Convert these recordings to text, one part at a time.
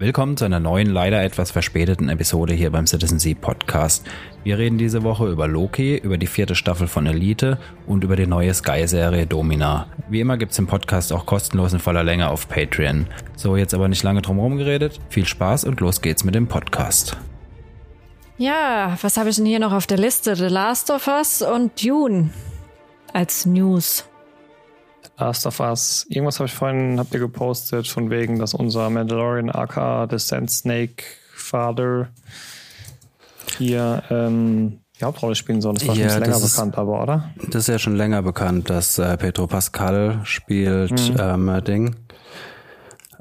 Willkommen zu einer neuen, leider etwas verspäteten Episode hier beim Citizen Sea Podcast. Wir reden diese Woche über Loki, über die vierte Staffel von Elite und über die neue Sky-Serie Domina. Wie immer gibt's im Podcast auch kostenlos in voller Länge auf Patreon. So, jetzt aber nicht lange drum geredet. Viel Spaß und los geht's mit dem Podcast. Ja, was habe ich denn hier noch auf der Liste? The Last of Us und Dune als News. Last of Us. Irgendwas habe ich vorhin, habt ihr gepostet, von wegen, dass unser Mandalorian aka Descent Snake Father hier ähm, die Hauptrolle spielen soll. Das war Ja, schon länger ist- bekannt, aber oder? Das ist ja schon länger bekannt, dass äh, Pedro Pascal spielt ähm, Ding.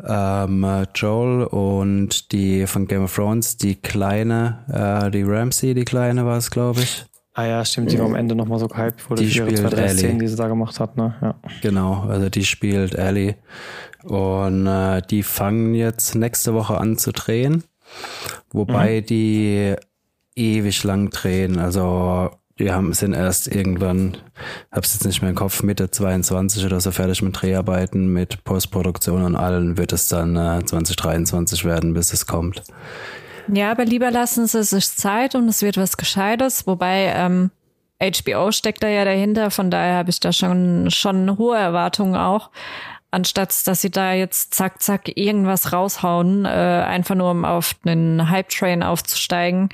Ähm, äh, Joel und die von Game of Thrones, die kleine, äh, die Ramsey, die kleine war es, glaube ich. Ah ja, stimmt, die war am Ende nochmal so gehypt wurde Die für ihre spielt Ellie. Szenen, die sie da gemacht hat, ne? Ja. Genau, also die spielt Ellie. Und äh, die fangen jetzt nächste Woche an zu drehen. Wobei die ewig lang drehen. Also die haben sind erst irgendwann, hab's jetzt nicht mehr im Kopf, Mitte 22 oder so fertig mit Dreharbeiten, mit Postproduktion und allen wird es dann äh, 2023 werden, bis es kommt. Ja, aber lieber lassen sie sich Zeit und es wird was Gescheites. Wobei ähm, HBO steckt da ja dahinter, von daher habe ich da schon, schon hohe Erwartungen auch. Anstatt dass sie da jetzt zack, zack irgendwas raushauen, äh, einfach nur um auf einen Hype-Train aufzusteigen.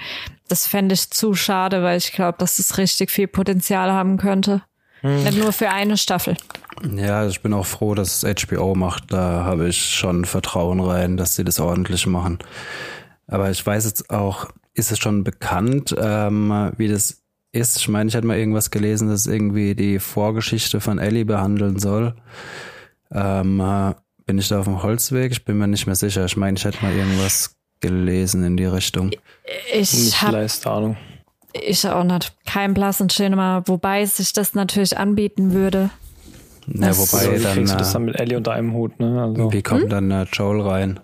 Das fände ich zu schade, weil ich glaube, dass das richtig viel Potenzial haben könnte. Nicht nur für eine Staffel. Ja, ich bin auch froh, dass es HBO macht. Da habe ich schon Vertrauen rein, dass sie das ordentlich machen. Aber ich weiß jetzt auch, ist es schon bekannt, ähm, wie das ist? Ich meine, ich hatte mal irgendwas gelesen, dass irgendwie die Vorgeschichte von Ellie behandeln soll. Ähm, äh, bin ich da auf dem Holzweg? Ich bin mir nicht mehr sicher. Ich meine, ich hätte mal irgendwas gelesen in die Richtung. Ich Nicht habe Ahnung. ich auch nicht kein blassen Schimmer, wobei sich das natürlich anbieten würde. Ja, Das- wobei Also, wie dann, kriegst du das dann äh, mit Ellie unter einem Hut, ne? Also, wie kommt dann äh, Joel rein?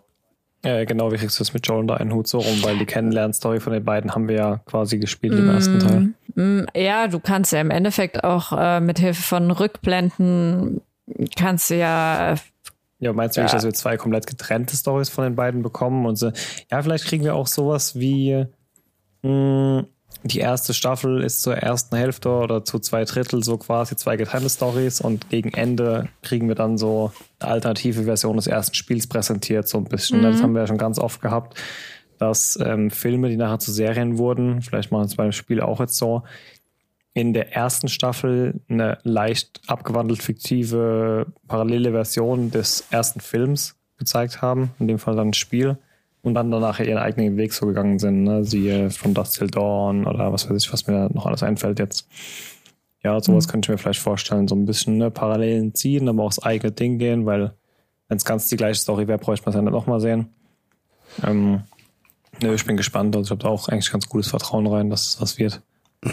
Ja, genau, wie kriegst du das mit Joel unter einen Hut so rum? Weil die Kennenlernstory von den beiden haben wir ja quasi gespielt im ersten Teil. Mm, Ja, du kannst ja im Endeffekt auch äh, mit Hilfe von Rückblenden kannst du ja Ja, meinst du Ja. wirklich, dass wir zwei komplett getrennte Stories von den beiden bekommen? Und so, ja, vielleicht kriegen wir auch sowas wie mh, die erste Staffel ist zur ersten Hälfte oder zu zwei Drittel so quasi zwei getrennte Stories und gegen Ende kriegen wir dann so eine alternative Version des ersten Spiels präsentiert, so ein bisschen. Das haben wir ja schon ganz oft gehabt, dass ähm, Filme, die nachher zu Serien wurden, vielleicht machen wir es beim Spiel auch jetzt so, in der ersten Staffel eine leicht abgewandelt fiktive parallele Version des ersten Films gezeigt haben, in dem Fall dann ein Spiel, und dann danach ihren eigenen Weg so gegangen sind, ne? siehe From Dust Till Dawn oder was weiß ich, was mir da noch alles einfällt jetzt. Ja, sowas könnte ich mir vielleicht vorstellen, so ein bisschen ne, Parallelen ziehen, aber auch das eigene Ding gehen, weil wenn es ganz die gleiche Story wäre, bräuchte man es ja nicht nochmal sehen. Ähm, nö, ich bin gespannt, also ich habe da auch eigentlich ganz gutes Vertrauen rein, dass es was wird.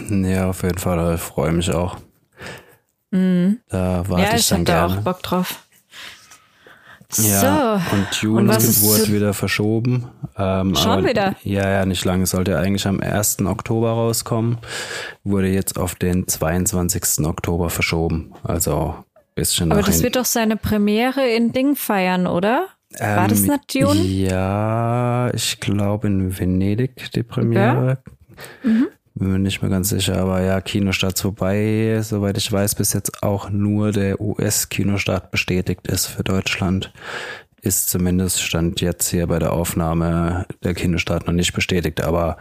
Ja, auf jeden Fall. Ich freue mich auch. Da warte ja, ich ich dann hab da gerne. auch Bock drauf. Ja, so. und ist wurde zu- wieder verschoben. Ähm, Schon aber, wieder? Ja, ja, nicht lange. Sollte eigentlich am 1. Oktober rauskommen. Wurde jetzt auf den 22. Oktober verschoben. Also bisschen Aber das wird doch seine Premiere in Ding feiern, oder? War das Ähm, nicht Dune? Ja, ich glaube in Venedig die Premiere. Mhm. Bin mir nicht mehr ganz sicher, aber ja, Kinostart vorbei. Soweit ich weiß, bis jetzt auch nur der US-Kinostart bestätigt ist für Deutschland. Ist zumindest Stand jetzt hier bei der Aufnahme der Kinostart noch nicht bestätigt, aber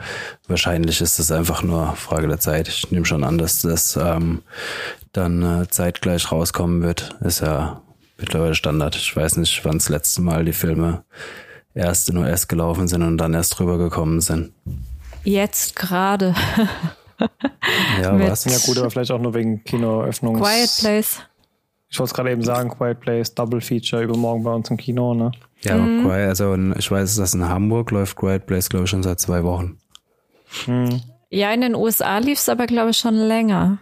wahrscheinlich ist es einfach nur Frage der Zeit. Ich nehme schon an, dass das ähm, dann äh, zeitgleich rauskommen wird. Ist ja mittlerweile Standard. Ich weiß nicht, wann das letzte Mal die Filme erst in US gelaufen sind und dann erst drüber gekommen sind. Jetzt gerade. Ja, Mit- was? Ja gut, aber vielleicht auch nur wegen Kinoeröffnungs... Quiet Place. Ich wollte es gerade eben sagen, Quiet Place, Double Feature übermorgen bei uns im Kino, ne? Ja, Mhm. also in- ich weiß, dass in Hamburg läuft Quiet Place, glaube ich, schon seit zwei Wochen. Ja, in den USA lief's aber, glaube ich, schon länger.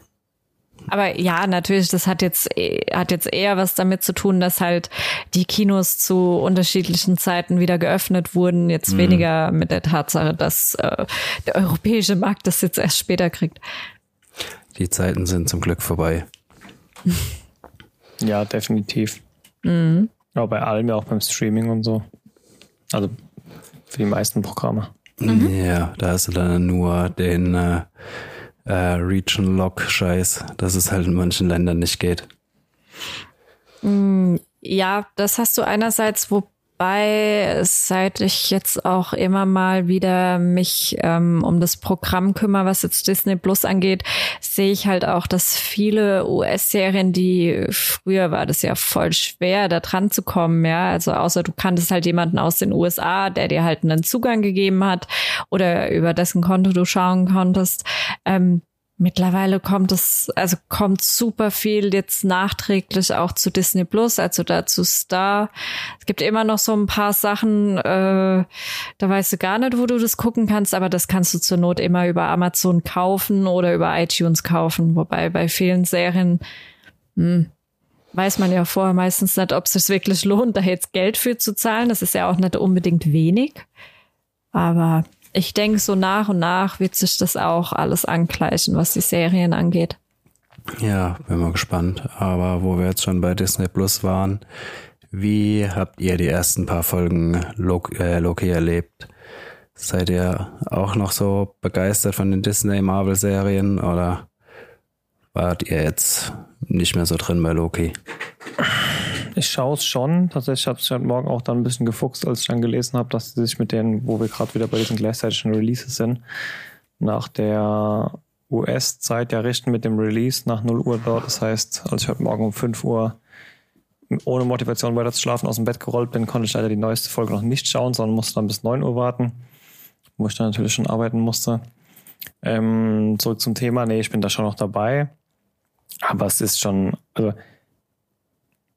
Aber ja, natürlich, das hat jetzt, eh- hat jetzt eher was damit zu tun, dass halt die Kinos zu unterschiedlichen Zeiten wieder geöffnet wurden. Jetzt weniger mit der Tatsache, dass äh, der europäische Markt das jetzt erst später kriegt. Die Zeiten sind zum Glück vorbei. Ja, definitiv. Mhm. Aber bei allem ja auch beim Streaming und so. Also für die meisten Programme. Mhm. Ja, da hast du dann nur den äh, äh, Region-Lock-Scheiß, dass es halt in manchen Ländern nicht geht. Mm, ja, das hast du einerseits, wo Wobei, seit ich jetzt auch immer mal wieder mich ähm, um das Programm kümmere, was jetzt Disney Plus angeht, sehe ich halt auch, dass viele US-Serien, die früher war das ja voll schwer, da dran zu kommen, ja. Also außer du kanntest halt jemanden aus den USA, der dir halt einen Zugang gegeben hat oder über dessen Konto du schauen konntest. Ähm, Mittlerweile kommt es, also kommt super viel jetzt nachträglich auch zu Disney Plus, also dazu Star. Es gibt immer noch so ein paar Sachen, äh, da weißt du gar nicht, wo du das gucken kannst, aber das kannst du zur Not immer über Amazon kaufen oder über iTunes kaufen. Wobei bei vielen Serien hm, weiß man ja vorher meistens nicht, ob es sich wirklich lohnt, da jetzt Geld für zu zahlen. Das ist ja auch nicht unbedingt wenig. Aber ich denke, so nach und nach wird sich das auch alles angleichen, was die Serien angeht. Ja, bin mal gespannt. Aber wo wir jetzt schon bei Disney Plus waren, wie habt ihr die ersten paar Folgen Loki, äh, Loki erlebt? Seid ihr auch noch so begeistert von den Disney Marvel Serien oder wart ihr jetzt nicht mehr so drin bei Loki? Ich schaue es schon. Tatsächlich habe ich heute Morgen auch dann ein bisschen gefuchst, als ich dann gelesen habe, dass sie sich mit denen, wo wir gerade wieder bei diesen gleichzeitigen Releases sind, nach der US-Zeit ja richten mit dem Release nach 0 Uhr dort. Das heißt, als ich heute Morgen um 5 Uhr ohne Motivation weiter zu schlafen aus dem Bett gerollt bin, konnte ich leider die neueste Folge noch nicht schauen, sondern musste dann bis 9 Uhr warten, wo ich dann natürlich schon arbeiten musste. Ähm, zurück zum Thema. Nee, ich bin da schon noch dabei. Aber es ist schon, also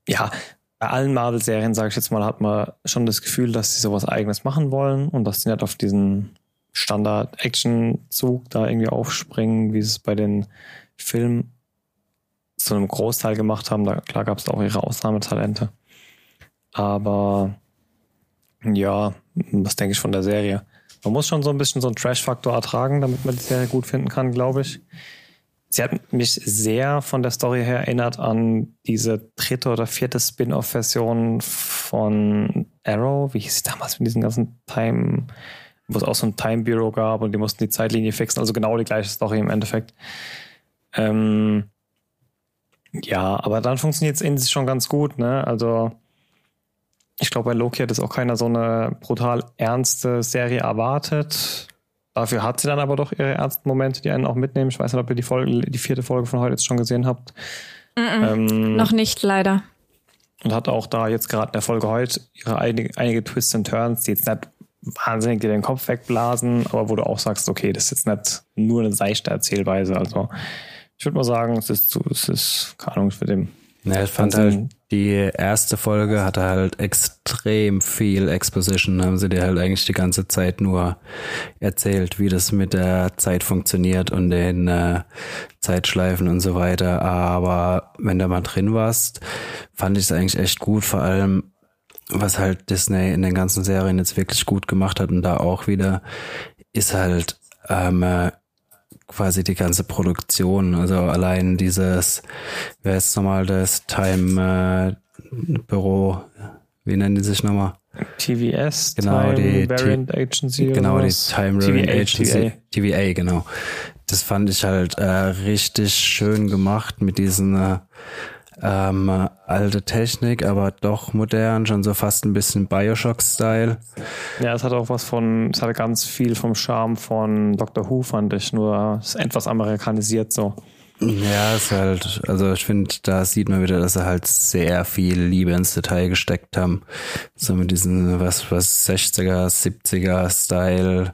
ja, bei allen Marvel-Serien, sage ich jetzt mal, hat man schon das Gefühl, dass sie sowas Eigenes machen wollen und dass sie nicht auf diesen Standard-Action-Zug da irgendwie aufspringen, wie sie es bei den Filmen zu einem Großteil gemacht haben. Da, klar gab es auch ihre Ausnahmetalente. Aber ja, was denke ich von der Serie? Man muss schon so ein bisschen so einen Trash-Faktor ertragen, damit man die Serie gut finden kann, glaube ich. Sie hat mich sehr von der Story her erinnert an diese dritte oder vierte Spin-off-Version von Arrow. Wie hieß sie damals mit diesem ganzen Time, wo es auch so ein Time Bureau gab und die mussten die Zeitlinie fixen. Also genau die gleiche Story im Endeffekt. Ähm, ja, aber dann funktioniert es in sich schon ganz gut. Ne? Also ich glaube, bei Loki hat es auch keiner so eine brutal ernste Serie erwartet. Dafür hat sie dann aber doch ihre ernsten Momente, die einen auch mitnehmen. Ich weiß nicht, ob ihr die, Folge, die vierte Folge von heute jetzt schon gesehen habt. Mm -mm, ähm, noch nicht, leider. Und hat auch da jetzt gerade in der Folge heute ihre einige, einige Twists and Turns, die jetzt nicht wahnsinnig dir den Kopf wegblasen, aber wo du auch sagst, okay, das ist jetzt nicht nur eine seichte Erzählweise. Also ich würde mal sagen, es ist, zu, es ist, keine Ahnung, für den ja, ich fand halt, die erste Folge hatte halt extrem viel Exposition. Haben sie dir halt eigentlich die ganze Zeit nur erzählt, wie das mit der Zeit funktioniert und den äh, Zeitschleifen und so weiter. Aber wenn du mal drin warst, fand ich es eigentlich echt gut. Vor allem, was halt Disney in den ganzen Serien jetzt wirklich gut gemacht hat und da auch wieder, ist halt ähm, äh, quasi die ganze Produktion. Also allein dieses, wer ist nochmal das Time äh, Büro, wie nennen die sich nochmal? TVS, genau, Time die, Variant Agency. Genau, die Time Variant Agency. TVA. TVA, genau. Das fand ich halt äh, richtig schön gemacht mit diesen äh, ähm, alte Technik, aber doch modern, schon so fast ein bisschen Bioshock-Style. Ja, es hat auch was von, es hatte ganz viel vom Charme von Dr. Who, fand ich, nur etwas amerikanisiert so. Ja, ist halt, also ich finde, da sieht man wieder, dass sie halt sehr viel Liebe ins Detail gesteckt haben. So mit diesen, was, was, 60er, 70er Style,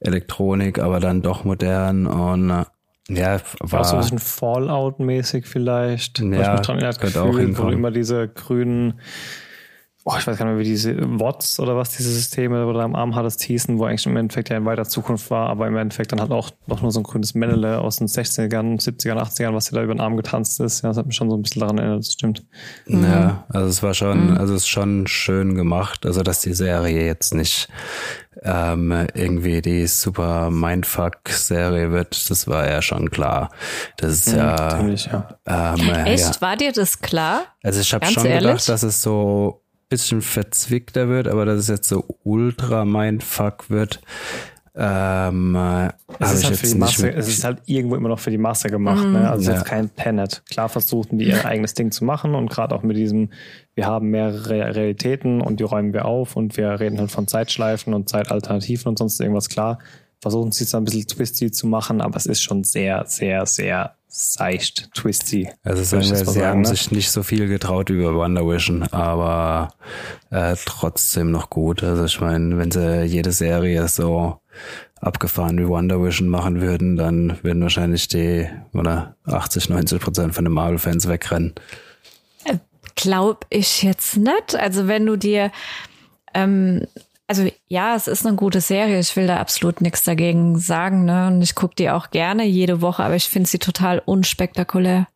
Elektronik, aber dann doch modern und ja, war auch so ein bisschen Fallout-mäßig vielleicht. Ja, dran, das Gefühl, auch hinkommen. wo du immer diese grünen oh, ich weiß gar nicht mehr, wie diese WOTS oder was diese Systeme, wo du am Arm hattest, hießen, wo eigentlich im Endeffekt ja in weiter Zukunft war, aber im Endeffekt dann hat auch noch nur so ein grünes Männele aus den 60ern, 70ern, 80ern, was dir da über den Arm getanzt ist. Ja, das hat mich schon so ein bisschen daran erinnert, das stimmt. Ja, also es war schon, mhm. also es ist schon schön gemacht, also dass die Serie jetzt nicht ähm, irgendwie die super Mindfuck-Serie wird, das war ja schon klar. Das ist mhm, ja, ziemlich, ja. Ähm, Echt? Ja. War dir das klar? Also ich habe schon ehrlich? gedacht, dass es so bisschen verzwickter wird, aber dass es jetzt so ultra mein Fuck wird, ähm, es, ist halt für die Masse, es ist halt irgendwo immer noch für die Masse gemacht. Mm. Ne? Also ja. jetzt kein Tenet. Klar versuchten die ihr eigenes Ding zu machen und gerade auch mit diesem, wir haben mehrere Realitäten und die räumen wir auf und wir reden halt von Zeitschleifen und Zeitalternativen und sonst irgendwas. Klar, versuchen sie es ein bisschen twisty zu machen, aber es ist schon sehr, sehr, sehr seicht, twisty. Also sagen wir, sie haben ne? sich nicht so viel getraut über Wonder Vision, aber äh, trotzdem noch gut. Also ich meine, wenn sie jede Serie so abgefahren wie Wonder Vision machen würden, dann würden wahrscheinlich die oder 80, 90 Prozent von den Marvel-Fans wegrennen. Äh, glaub ich jetzt nicht. Also wenn du dir ähm, also ja, es ist eine gute Serie. Ich will da absolut nichts dagegen sagen. Ne? Und ich gucke die auch gerne jede Woche, aber ich finde sie total unspektakulär.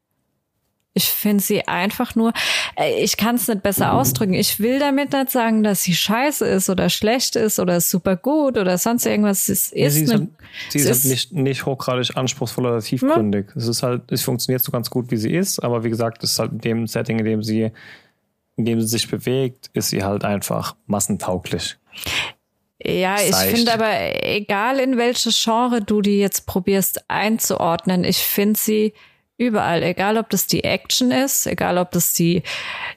Ich finde sie einfach nur, äh, ich kann es nicht besser ausdrücken. Ich will damit nicht sagen, dass sie scheiße ist oder schlecht ist oder super gut oder sonst irgendwas. Es ist sie ist, halt, sie ist, halt nicht, nicht hochgradig anspruchsvoll oder tiefgründig. Ja. Es ist halt, es funktioniert so ganz gut, wie sie ist, aber wie gesagt, es ist halt in dem Setting, in dem sie, in dem sie sich bewegt, ist sie halt einfach massentauglich. Ja, ich finde aber, egal in welches Genre du die jetzt probierst einzuordnen, ich finde sie überall, egal ob das die Action ist, egal ob das die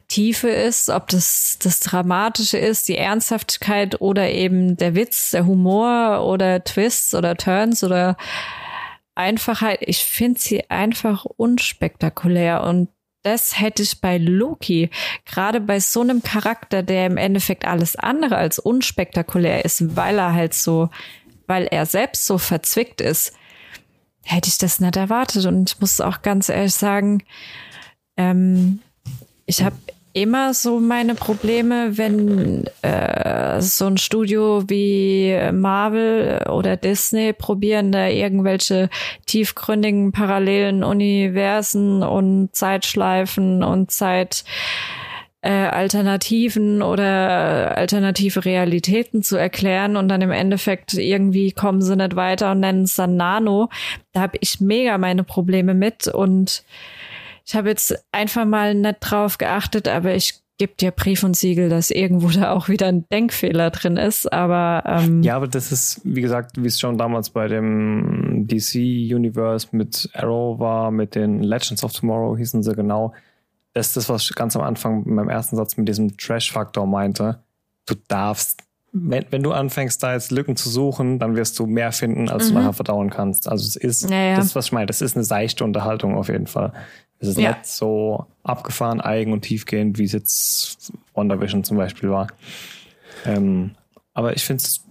Tiefe ist, ob das das Dramatische ist, die Ernsthaftigkeit oder eben der Witz, der Humor oder Twists oder Turns oder Einfachheit. Ich finde sie einfach unspektakulär und das hätte ich bei Loki, gerade bei so einem Charakter, der im Endeffekt alles andere als unspektakulär ist, weil er halt so, weil er selbst so verzwickt ist, hätte ich das nicht erwartet. Und ich muss auch ganz ehrlich sagen, ähm, ich habe immer so meine Probleme, wenn äh, so ein Studio wie Marvel oder Disney probieren, da irgendwelche tiefgründigen parallelen Universen und Zeitschleifen und Zeit äh, Alternativen oder alternative Realitäten zu erklären und dann im Endeffekt irgendwie kommen sie nicht weiter und nennen es dann Nano. Da habe ich mega meine Probleme mit und ich habe jetzt einfach mal nicht drauf geachtet, aber ich gebe dir Brief und Siegel, dass irgendwo da auch wieder ein Denkfehler drin ist. Aber ähm ja, aber das ist, wie gesagt, wie es schon damals bei dem DC Universe mit Arrow war, mit den Legends of Tomorrow hießen sie genau. Das ist das, was ich ganz am Anfang in meinem ersten Satz mit diesem Trash-Faktor meinte. Du darfst wenn, wenn du anfängst, da jetzt Lücken zu suchen, dann wirst du mehr finden, als mhm. du nachher verdauen kannst. Also es ist, ja, ja. das, was ich meine, das ist eine seichte Unterhaltung auf jeden Fall. Es ist ja. nicht so abgefahren, eigen und tiefgehend, wie es jetzt Wonder Vision zum Beispiel war. Ähm, aber ich finde es,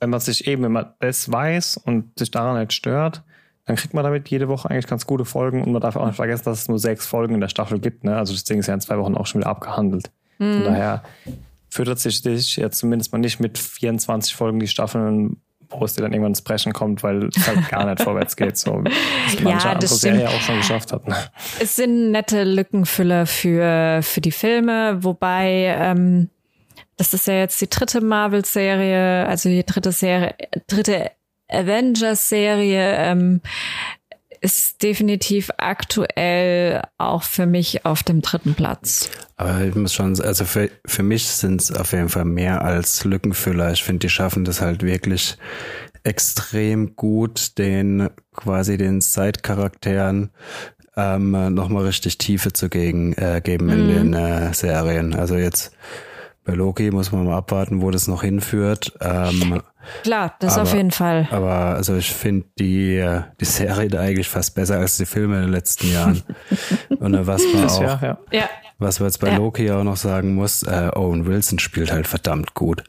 wenn man sich eben, wenn man das weiß und sich daran nicht stört, dann kriegt man damit jede Woche eigentlich ganz gute Folgen und man darf auch nicht vergessen, dass es nur sechs Folgen in der Staffel gibt. Ne? Also das Ding ist ja in zwei Wochen auch schon wieder abgehandelt. Mhm. Von daher füttert sich dich jetzt zumindest mal nicht mit 24 Folgen die Staffeln wo es dir dann irgendwann ins Brechen kommt, weil es halt gar nicht vorwärts geht, so wie manche ja, andere Serie auch schon geschafft hat. Ne? Es sind nette Lückenfüller für, für die Filme, wobei ähm, das ist ja jetzt die dritte Marvel-Serie, also die dritte Serie, dritte Avengers-Serie. Ähm, ist definitiv aktuell auch für mich auf dem dritten Platz. Aber ich muss schon, also für, für mich sind es auf jeden Fall mehr als Lückenfüller. Ich finde, die schaffen das halt wirklich extrem gut, den quasi den Side-Charakteren ähm, nochmal richtig Tiefe zu gegen, äh, geben in mhm. den äh, Serien. Also jetzt bei Loki muss man mal abwarten, wo das noch hinführt. Ähm, Klar, das aber, auf jeden Fall. Aber also ich finde die, die Serie da eigentlich fast besser als die Filme in den letzten Jahren. Und was man auch, ja, ja. was man jetzt bei ja. Loki auch noch sagen muss, äh, Owen Wilson spielt halt verdammt gut.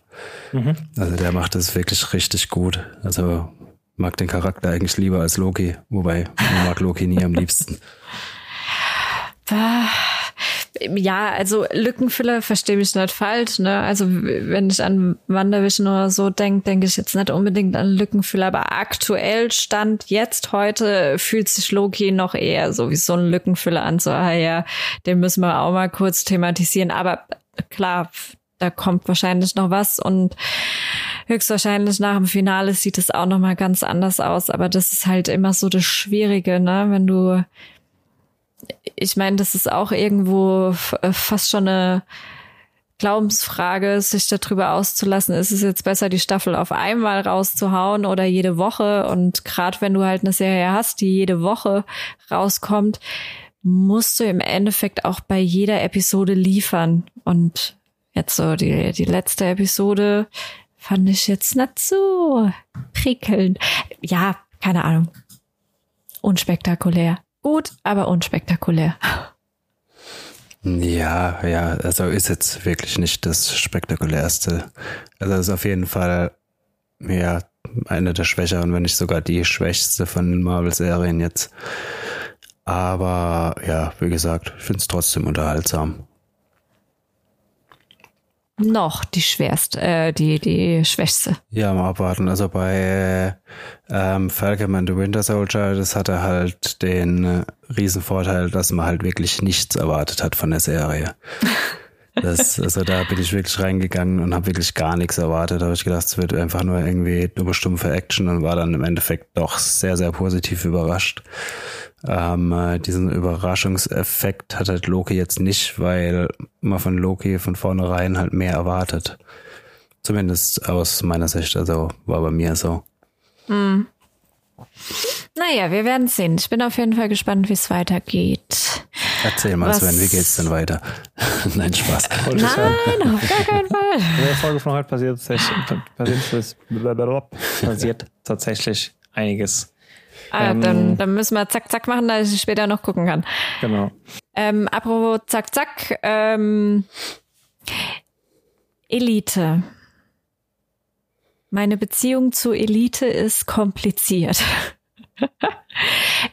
Mhm. Also der macht das wirklich richtig gut. Also mag den Charakter eigentlich lieber als Loki, wobei man mag Loki nie am liebsten. Ja, also Lückenfüller verstehe ich nicht falsch. Ne? Also wenn ich an Wandervision oder so denke, denke ich jetzt nicht unbedingt an Lückenfüller. Aber aktuell stand jetzt heute fühlt sich Loki noch eher so wie so ein Lückenfüller an. So, ah ja, den müssen wir auch mal kurz thematisieren. Aber klar, da kommt wahrscheinlich noch was und höchstwahrscheinlich nach dem Finale sieht es auch noch mal ganz anders aus. Aber das ist halt immer so das Schwierige, ne? Wenn du ich meine, das ist auch irgendwo äh, fast schon eine Glaubensfrage, sich darüber auszulassen, ist es jetzt besser, die Staffel auf einmal rauszuhauen oder jede Woche? Und gerade wenn du halt eine Serie hast, die jede Woche rauskommt, musst du im Endeffekt auch bei jeder Episode liefern. Und jetzt so die, die letzte Episode fand ich jetzt nicht so prickelnd. Ja, keine Ahnung. Unspektakulär. Gut, aber unspektakulär. Ja, ja, also ist jetzt wirklich nicht das spektakulärste. Also ist auf jeden Fall ja eine der schwächeren, wenn nicht sogar die schwächste von den Marvel-Serien jetzt. Aber ja, wie gesagt, ich finde es trotzdem unterhaltsam. Noch die schwerste, äh, die, die schwächste. Ja, mal abwarten. Also bei ähm, Falcon and the Winter Soldier, das hatte halt den äh, Riesenvorteil, dass man halt wirklich nichts erwartet hat von der Serie. Das, also da bin ich wirklich reingegangen und habe wirklich gar nichts erwartet. Da habe ich gedacht, es wird einfach nur irgendwie dumme, stumpfe Action und war dann im Endeffekt doch sehr, sehr positiv überrascht. Ähm, äh, diesen Überraschungseffekt hat halt Loki jetzt nicht, weil man von Loki von vornherein halt mehr erwartet. Zumindest aus meiner Sicht, also war bei mir so. Hm. Naja, wir werden sehen. Ich bin auf jeden Fall gespannt, wie es weitergeht. Erzähl mal, Was? Sven, wie geht's denn weiter? Nein, Spaß. Nein, auf gar keinen Fall. In der Folge von heute passiert tatsächlich, passiert tatsächlich einiges. Ah, ähm, dann, dann müssen wir zack, zack machen, dass ich später noch gucken kann. Genau. Ähm, apropos zack, zack. Ähm, Elite. Meine Beziehung zu Elite ist kompliziert.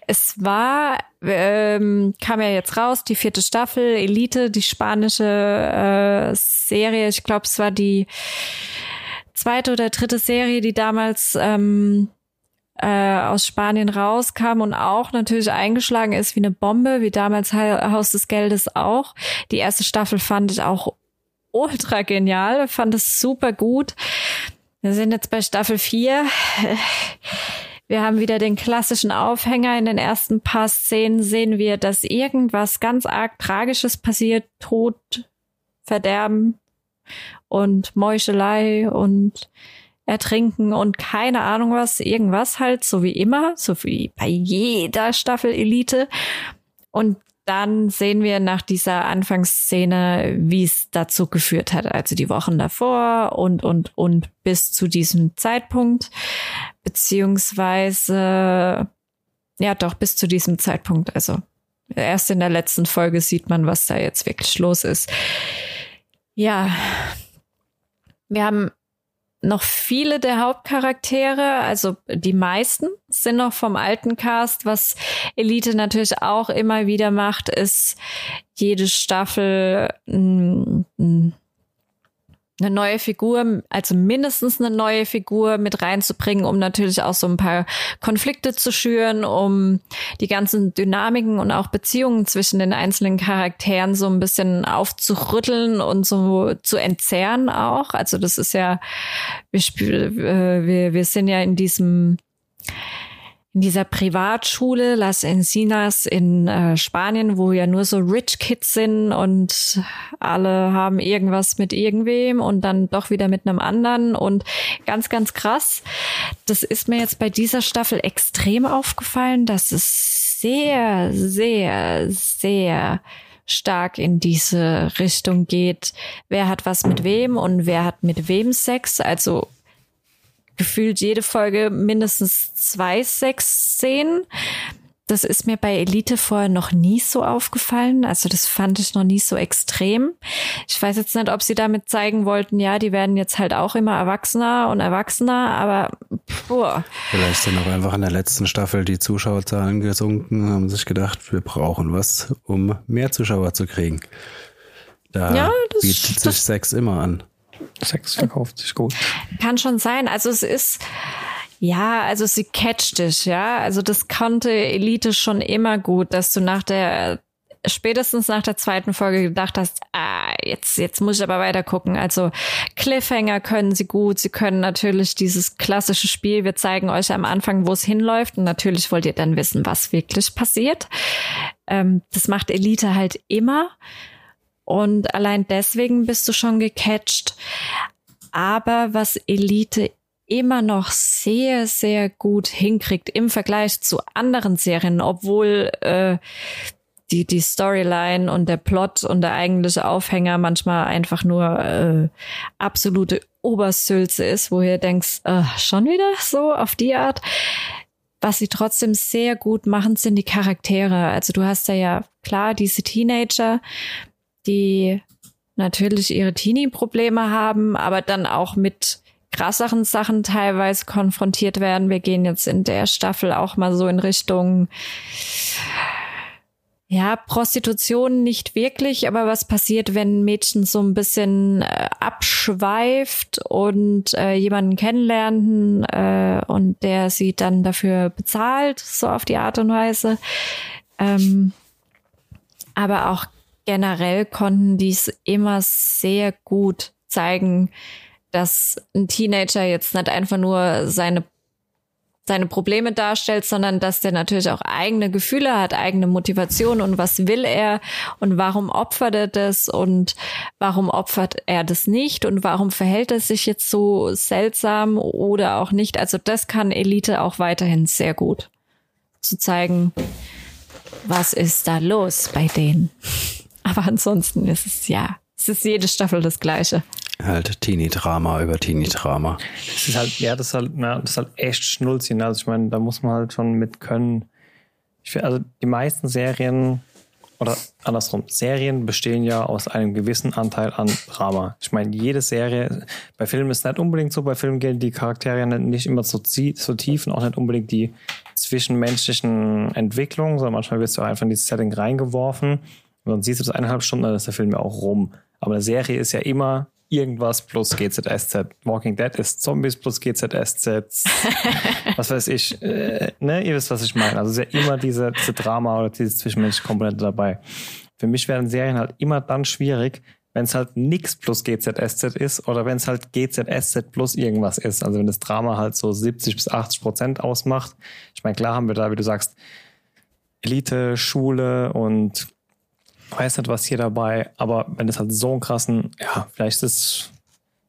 es war, ähm, kam ja jetzt raus, die vierte Staffel, Elite, die spanische äh, Serie. Ich glaube, es war die zweite oder dritte Serie, die damals ähm, äh, aus Spanien rauskam und auch natürlich eingeschlagen ist wie eine Bombe, wie damals Haus des Geldes auch. Die erste Staffel fand ich auch ultra genial, fand es super gut. Wir sind jetzt bei Staffel 4. Wir haben wieder den klassischen Aufhänger. In den ersten paar Szenen sehen wir, dass irgendwas ganz arg Tragisches passiert. Tod, Verderben und Meuchelei und Ertrinken und keine Ahnung was, irgendwas halt, so wie immer, so wie bei jeder Staffel Elite. Und dann sehen wir nach dieser Anfangsszene, wie es dazu geführt hat, also die Wochen davor und, und, und bis zu diesem Zeitpunkt, beziehungsweise, ja doch, bis zu diesem Zeitpunkt, also erst in der letzten Folge sieht man, was da jetzt wirklich los ist. Ja, wir haben noch viele der Hauptcharaktere, also die meisten sind noch vom alten Cast. Was Elite natürlich auch immer wieder macht, ist jede Staffel mm, mm, eine neue Figur, also mindestens eine neue Figur mit reinzubringen, um natürlich auch so ein paar Konflikte zu schüren, um die ganzen Dynamiken und auch Beziehungen zwischen den einzelnen Charakteren so ein bisschen aufzurütteln und so zu entzerren auch. Also das ist ja, wir, äh, wir, wir sind ja in diesem in dieser Privatschule Las Encinas in äh, Spanien, wo ja nur so Rich Kids sind und alle haben irgendwas mit irgendwem und dann doch wieder mit einem anderen und ganz, ganz krass. Das ist mir jetzt bei dieser Staffel extrem aufgefallen, dass es sehr, sehr, sehr stark in diese Richtung geht. Wer hat was mit wem und wer hat mit wem Sex? Also gefühlt jede Folge mindestens zwei Sex-Szenen. Das ist mir bei Elite vorher noch nie so aufgefallen. Also das fand ich noch nie so extrem. Ich weiß jetzt nicht, ob sie damit zeigen wollten, ja, die werden jetzt halt auch immer erwachsener und erwachsener, aber boah. Vielleicht sind auch einfach in der letzten Staffel die Zuschauerzahlen gesunken, haben sich gedacht, wir brauchen was, um mehr Zuschauer zu kriegen. Da ja, bietet sich Sex immer an. Sex verkauft sich gut. Kann schon sein. Also es ist, ja, also sie catcht dich, ja. Also das konnte Elite schon immer gut, dass du nach der spätestens nach der zweiten Folge gedacht hast, ah, jetzt, jetzt muss ich aber weiter gucken. Also Cliffhanger können sie gut. Sie können natürlich dieses klassische Spiel. Wir zeigen euch am Anfang, wo es hinläuft. Und natürlich wollt ihr dann wissen, was wirklich passiert. Ähm, das macht Elite halt immer. Und allein deswegen bist du schon gecatcht. Aber was Elite immer noch sehr, sehr gut hinkriegt im Vergleich zu anderen Serien, obwohl äh, die, die Storyline und der Plot und der eigentliche Aufhänger manchmal einfach nur äh, absolute Obersülze ist, wo ihr denkst, äh, schon wieder so auf die Art. Was sie trotzdem sehr gut machen, sind die Charaktere. Also du hast da ja klar diese Teenager, die natürlich ihre Teenie-Probleme haben, aber dann auch mit krasseren Sachen teilweise konfrontiert werden. Wir gehen jetzt in der Staffel auch mal so in Richtung ja, Prostitution nicht wirklich, aber was passiert, wenn ein Mädchen so ein bisschen äh, abschweift und äh, jemanden kennenlernen äh, und der sie dann dafür bezahlt, so auf die Art und Weise. Ähm, aber auch generell konnten die es immer sehr gut zeigen, dass ein Teenager jetzt nicht einfach nur seine seine Probleme darstellt, sondern dass der natürlich auch eigene Gefühle hat, eigene Motivation und was will er und warum opfert er das und warum opfert er das nicht und warum verhält er sich jetzt so seltsam oder auch nicht. Also das kann Elite auch weiterhin sehr gut zu zeigen, was ist da los bei denen. Aber ansonsten ist es ja, es ist jede Staffel das Gleiche. Halt Teenie-Drama über Teenie-Drama. Das ist halt, ja, das ist halt, ja, das ist halt echt Schnulzchen. Also ich meine, da muss man halt schon mit können. Ich find, also die meisten Serien oder andersrum, Serien bestehen ja aus einem gewissen Anteil an Drama. Ich meine, jede Serie, bei Filmen ist es nicht unbedingt so, bei Filmen gehen die Charaktere nicht immer so, so tief und auch nicht unbedingt die zwischenmenschlichen Entwicklungen, sondern manchmal wirst du einfach in dieses Setting reingeworfen und dann siehst du das eineinhalb Stunden, dann ist der Film ja auch rum. Aber eine Serie ist ja immer irgendwas plus GZSZ. Walking Dead ist Zombies plus GZSZ. was weiß ich. Äh, ne, ihr wisst, was ich meine. Also es ist ja immer diese, diese Drama oder diese zwischenmenschliche Komponente dabei. Für mich werden Serien halt immer dann schwierig, wenn es halt nix plus GZSZ ist oder wenn es halt GZSZ plus irgendwas ist. Also wenn das Drama halt so 70 bis 80 Prozent ausmacht. Ich meine, klar haben wir da, wie du sagst, Elite, Schule und weiß nicht, was hier dabei, aber wenn es halt so einen krassen, ja, vielleicht ist es,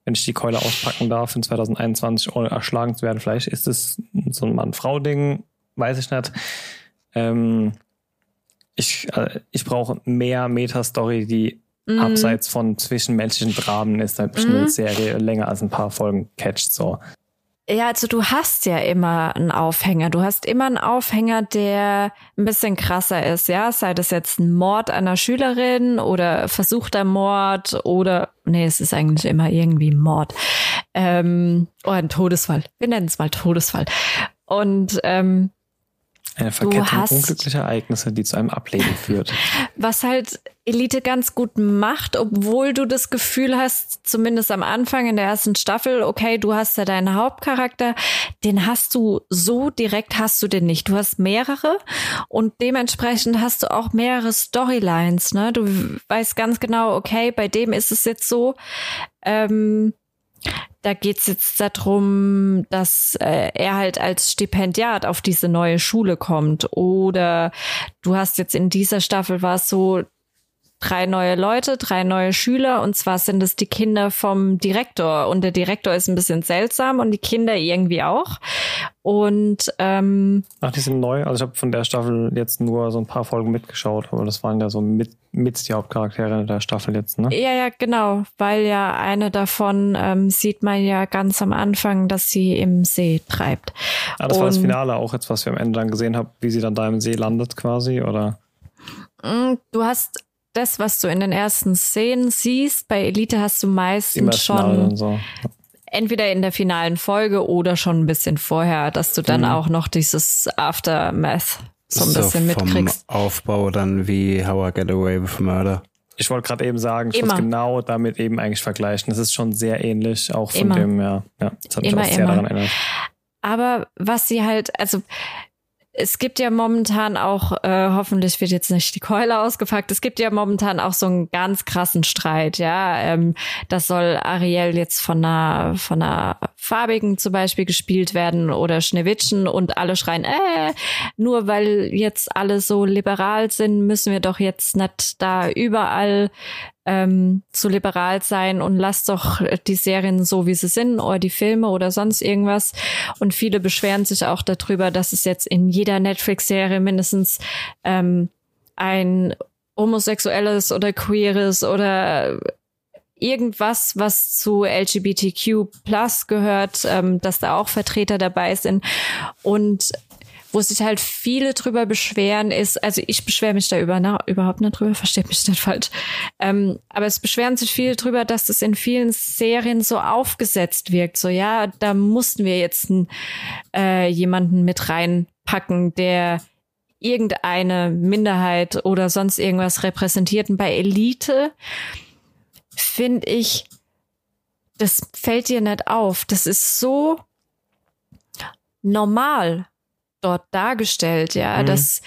wenn ich die Keule auspacken darf in 2021, ohne erschlagen zu werden, vielleicht ist es so ein Mann-Frau-Ding, weiß ich nicht. Ähm, ich, äh, ich brauche mehr Meta-Story, die mm. abseits von zwischenmenschlichen Dramen ist, halt mm. eine Serie länger als ein paar Folgen catcht, so. Ja, also du hast ja immer einen Aufhänger. Du hast immer einen Aufhänger, der ein bisschen krasser ist, ja. Sei das jetzt ein Mord einer Schülerin oder versuchter Mord oder, nee, es ist eigentlich immer irgendwie Mord. Ähm, oder ein Todesfall. Wir nennen es mal Todesfall. Und ähm, eine Verkettung hast, unglücklicher Ereignisse, die zu einem Ableben führt. Was halt Elite ganz gut macht, obwohl du das Gefühl hast, zumindest am Anfang in der ersten Staffel, okay, du hast ja deinen Hauptcharakter, den hast du so direkt hast du den nicht. Du hast mehrere und dementsprechend hast du auch mehrere Storylines. Ne? Du weißt ganz genau, okay, bei dem ist es jetzt so. Ähm, da geht's jetzt darum, dass äh, er halt als Stipendiat auf diese neue Schule kommt. Oder du hast jetzt in dieser Staffel war es so, drei neue Leute, drei neue Schüler und zwar sind es die Kinder vom Direktor und der Direktor ist ein bisschen seltsam und die Kinder irgendwie auch. Und ähm, Ach, die sind neu. Also ich habe von der Staffel jetzt nur so ein paar Folgen mitgeschaut, aber das waren ja so mit, mit die Hauptcharaktere der Staffel jetzt, ne? Ja, ja, genau, weil ja eine davon ähm, sieht man ja ganz am Anfang, dass sie im See treibt. Ah, das und, war das Finale auch jetzt, was wir am Ende dann gesehen haben, wie sie dann da im See landet quasi, oder? Mm, du hast das, was du in den ersten Szenen siehst, bei Elite hast du meistens schon so. entweder in der finalen Folge oder schon ein bisschen vorher, dass du dann mhm. auch noch dieses Aftermath so ein bisschen so mitkriegst. Vom Aufbau dann wie How I Get Away with Murder. Ich wollte gerade eben sagen, ich wollte genau damit eben eigentlich vergleichen. Das ist schon sehr ähnlich, auch von immer. dem, ja, ja, das hat mich immer, auch sehr immer. daran erinnert. Aber was sie halt, also es gibt ja momentan auch, äh, hoffentlich wird jetzt nicht die Keule ausgepackt, es gibt ja momentan auch so einen ganz krassen Streit, ja. Ähm, das soll Ariel jetzt von einer, von einer Farbigen zum Beispiel gespielt werden oder Schneewittchen und alle schreien, äh, nur weil jetzt alle so liberal sind, müssen wir doch jetzt nicht da überall ähm, zu liberal sein und lasst doch die Serien so, wie sie sind oder die Filme oder sonst irgendwas. Und viele beschweren sich auch darüber, dass es jetzt in jeder Netflix-Serie mindestens ähm, ein homosexuelles oder queeres oder irgendwas, was zu LGBTQ plus gehört, ähm, dass da auch Vertreter dabei sind. Und wo sich halt viele drüber beschweren, ist, also ich beschwere mich da über, na, überhaupt nicht drüber, versteht mich nicht falsch. Ähm, aber es beschweren sich viele drüber, dass das in vielen Serien so aufgesetzt wirkt. So, ja, da mussten wir jetzt n, äh, jemanden mit reinpacken, der irgendeine Minderheit oder sonst irgendwas repräsentiert. Und bei Elite finde ich, das fällt dir nicht auf. Das ist so normal dort dargestellt, ja, mhm. dass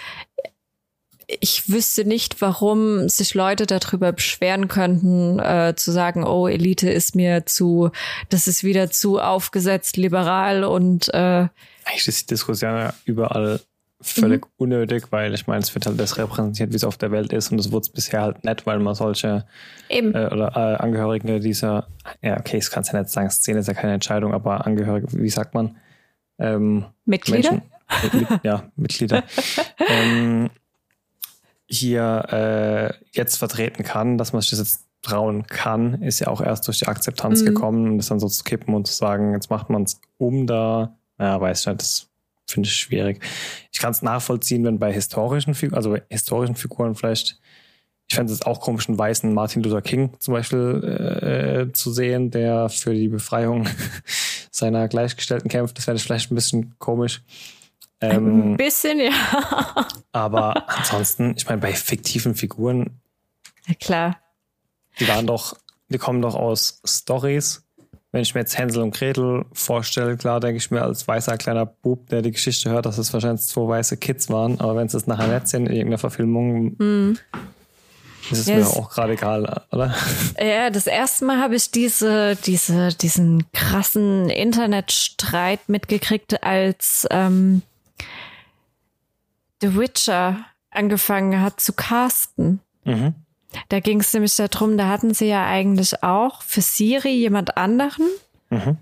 ich wüsste nicht, warum sich Leute darüber beschweren könnten, äh, zu sagen, oh, Elite ist mir zu, das ist wieder zu aufgesetzt, liberal und äh, eigentlich ist die Diskussion ja überall völlig mhm. unnötig, weil ich meine, es wird halt das repräsentiert, wie es auf der Welt ist und es wurde bisher halt nett, weil man solche Eben. Äh, oder äh, Angehörige dieser, ja, okay, ich kann es ja nicht sagen, Szene ist ja keine Entscheidung, aber Angehörige, wie sagt man? Ähm, Mitglieder? Menschen, mit, ja, Mitglieder. ähm, hier äh, jetzt vertreten kann, dass man sich das jetzt trauen kann, ist ja auch erst durch die Akzeptanz mhm. gekommen und das dann so zu kippen und zu sagen, jetzt macht man es um da, ja, weiß ich nicht, das finde ich schwierig. Ich kann es nachvollziehen, wenn bei historischen Figuren, also bei historischen Figuren vielleicht, ich fände es auch komisch, einen weißen Martin Luther King zum Beispiel äh, zu sehen, der für die Befreiung seiner Gleichgestellten kämpft. Das wäre vielleicht ein bisschen komisch. Ähm, ein bisschen, ja. aber ansonsten, ich meine, bei fiktiven Figuren. Ja, klar. Die waren doch, die kommen doch aus Stories wenn ich mir jetzt Hänsel und Gretel vorstelle, klar denke ich mir als weißer kleiner Bub, der die Geschichte hört, dass es wahrscheinlich zwei weiße Kids waren. Aber wenn es das nachher nicht sind in irgendeiner Verfilmung, mm. ist es ja, mir auch gerade egal, oder? Ja, das erste Mal habe ich diese, diese, diesen krassen Internetstreit mitgekriegt, als ähm, The Witcher angefangen hat zu casten. Mhm. Da ging es nämlich darum, da hatten sie ja eigentlich auch für Siri jemand anderen, mhm.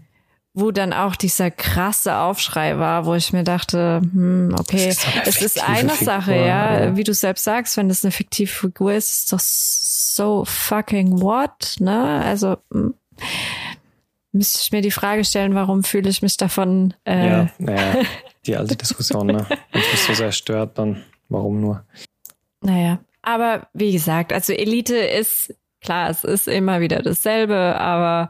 wo dann auch dieser krasse Aufschrei war, wo ich mir dachte, hm, okay, ist es ist eine Figur, Sache, ja, oder? wie du selbst sagst, wenn das eine fiktive Figur ist, ist doch so fucking what, ne? Also hm, müsste ich mir die Frage stellen, warum fühle ich mich davon? Äh ja, naja, die alte Diskussion, ne? Wenn es mich so sehr stört, dann warum nur? Naja, aber wie gesagt, also Elite ist, klar, es ist immer wieder dasselbe, aber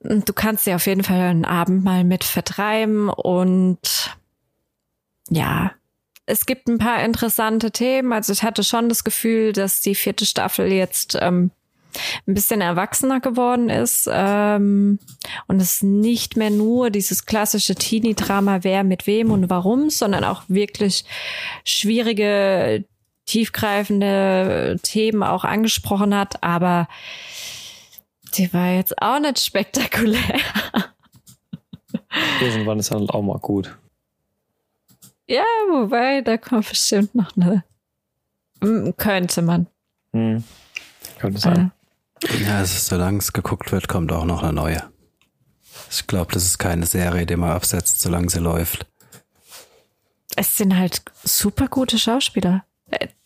du kannst dir auf jeden Fall einen Abend mal mit vertreiben und ja, es gibt ein paar interessante Themen. Also ich hatte schon das Gefühl, dass die vierte Staffel jetzt ähm, ein bisschen erwachsener geworden ist ähm, und es nicht mehr nur dieses klassische Teenie-Drama, wer mit wem und warum, sondern auch wirklich schwierige, tiefgreifende Themen auch angesprochen hat, aber die war jetzt auch nicht spektakulär. Irgendwann ist halt auch mal gut. Ja, wobei, da kommt bestimmt noch eine. Könnte man. Hm. Könnte sein. Ja, es ist, solange es geguckt wird, kommt auch noch eine neue. Ich glaube, das ist keine Serie, die man absetzt, solange sie läuft. Es sind halt super gute Schauspieler.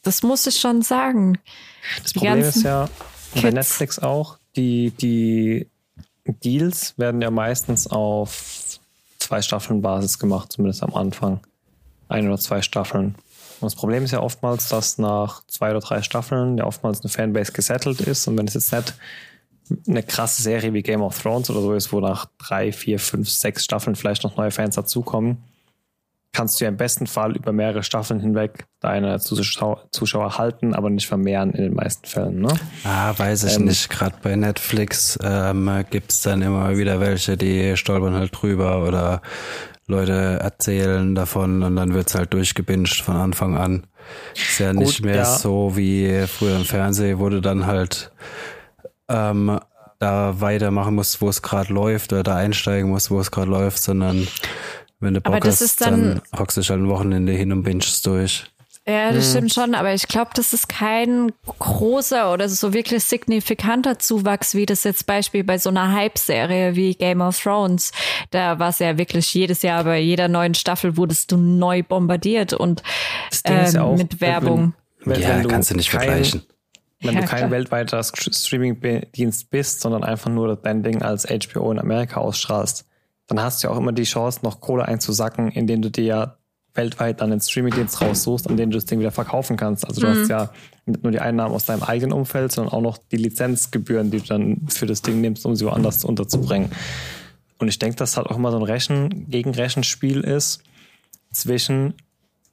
Das muss ich schon sagen. Das die Problem ist ja, bei Netflix auch, die, die Deals werden ja meistens auf zwei Staffeln Basis gemacht, zumindest am Anfang. Ein oder zwei Staffeln. Und das Problem ist ja oftmals, dass nach zwei oder drei Staffeln ja oftmals eine Fanbase gesettelt ist. Und wenn es jetzt nicht eine krasse Serie wie Game of Thrones oder so ist, wo nach drei, vier, fünf, sechs Staffeln vielleicht noch neue Fans dazukommen, kannst du ja im besten Fall über mehrere Staffeln hinweg deine Zuschauer, Zuschauer halten, aber nicht vermehren in den meisten Fällen. Ne? Ah, weiß ich ähm, nicht. Gerade bei Netflix ähm, gibt es dann immer wieder welche, die stolpern halt drüber oder Leute erzählen davon und dann wird's halt durchgebinged von Anfang an. Ist ja Gut, nicht mehr ja. so wie früher im Fernsehen, wurde dann halt ähm, da weitermachen musst, wo es gerade läuft, oder da einsteigen musst, wo es gerade läuft, sondern wenn du Bock hast, ist dann- dann hockst du dich halt ein Wochenende hin und bingest durch. Ja, das stimmt schon, aber ich glaube, das ist kein großer oder so wirklich signifikanter Zuwachs, wie das jetzt Beispiel bei so einer Hype-Serie wie Game of Thrones. Da war es ja wirklich jedes Jahr bei jeder neuen Staffel wurdest du neu bombardiert und Das Ding ist ja ähm, auch, mit Werbung. Wenn, wenn, ja, wenn kannst du nicht kein, vergleichen. Wenn Ja, du kein klar. weltweiter St- Streaming-Dienst bist, sondern einfach nur dein Ding als HBO in Amerika ausstrahlst, dann hast du ja auch immer die Chance, noch Kohle einzusacken, indem du dir ja weltweit dann einen Streaming-Dienst raussuchst, an dem du das Ding wieder verkaufen kannst. Also du Mhm. hast ja nicht nur die Einnahmen aus deinem eigenen Umfeld, sondern auch noch die Lizenzgebühren, die du dann für das Ding nimmst, um sie woanders unterzubringen. Und ich denke, dass halt auch immer so ein Rechen gegen Rechenspiel ist zwischen,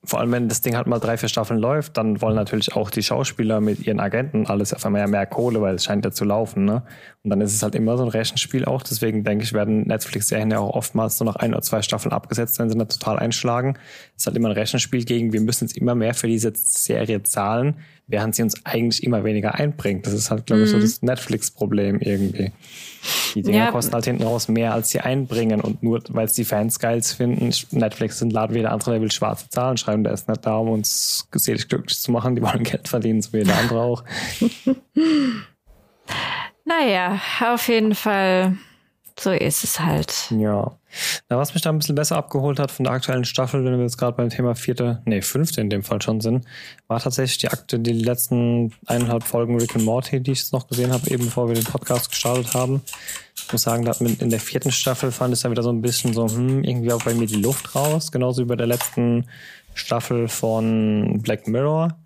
vor allem wenn das Ding halt mal drei, vier Staffeln läuft, dann wollen natürlich auch die Schauspieler mit ihren Agenten alles auf einmal ja mehr Kohle, weil es scheint ja zu laufen, ne? Und dann ist es halt immer so ein Rechenspiel auch. Deswegen denke ich, werden Netflix-Serien ja auch oftmals nur noch ein oder zwei Staffeln abgesetzt, wenn sie dann total einschlagen. Es ist halt immer ein Rechenspiel gegen, wir müssen jetzt immer mehr für diese Serie zahlen, während sie uns eigentlich immer weniger einbringt. Das ist halt, glaube ich, so das Netflix-Problem irgendwie. Die Dinger Ja. kosten halt hinten raus mehr, als sie einbringen. Und nur weil es die Fans geil finden, Netflix sind Laden wie der andere, der will schwarze Zahlen schreiben. Der ist nicht da, um uns selig glücklich zu machen. Die wollen Geld verdienen, so wie der andere auch. Naja, auf jeden Fall, so ist es halt. Ja. Na, was mich da ein bisschen besser abgeholt hat von der aktuellen Staffel, wenn wir jetzt gerade beim Thema vierte, nee, fünfte in dem Fall schon sind, war tatsächlich die Akte, die letzten eineinhalb Folgen Rick and Morty, die ich jetzt noch gesehen habe, eben bevor wir den Podcast gestartet haben. Ich muss sagen, in der vierten Staffel fand ich dann wieder so ein bisschen so, hm, irgendwie auch bei mir die Luft raus, genauso wie bei der letzten Staffel von Black Mirror.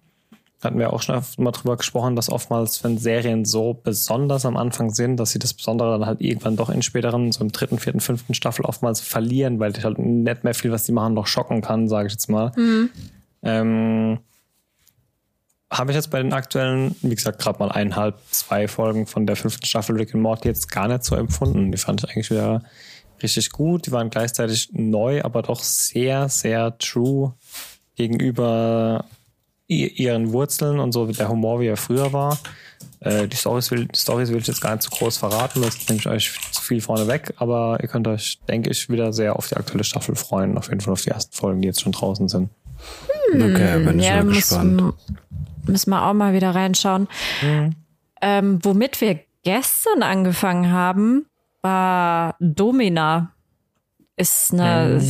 Da hatten wir auch schon mal drüber gesprochen, dass oftmals, wenn Serien so besonders am Anfang sind, dass sie das Besondere dann halt irgendwann doch in späteren, so im dritten, vierten, fünften Staffel oftmals verlieren, weil halt nicht mehr viel, was die machen, noch schocken kann, sage ich jetzt mal. Ähm, habe ich jetzt bei den aktuellen, wie gesagt, gerade mal eineinhalb, zwei Folgen von der fünften Staffel Rick and Morty jetzt gar nicht so empfunden. Die fand ich eigentlich wieder richtig gut. Die waren gleichzeitig neu, aber doch sehr, sehr true gegenüber ihren Wurzeln und so der Humor, wie er früher war. Äh, die Stories will, Storys will ich jetzt gar nicht zu groß verraten, das nehme ich euch zu viel vorne weg, aber ihr könnt euch, denke ich, wieder sehr auf die aktuelle Staffel freuen, auf jeden Fall auf die ersten Folgen, die jetzt schon draußen sind. Okay, bin ich ja, mal gespannt. müssen wir auch mal wieder reinschauen. Ähm, womit wir gestern angefangen haben, war Domina. Ist eine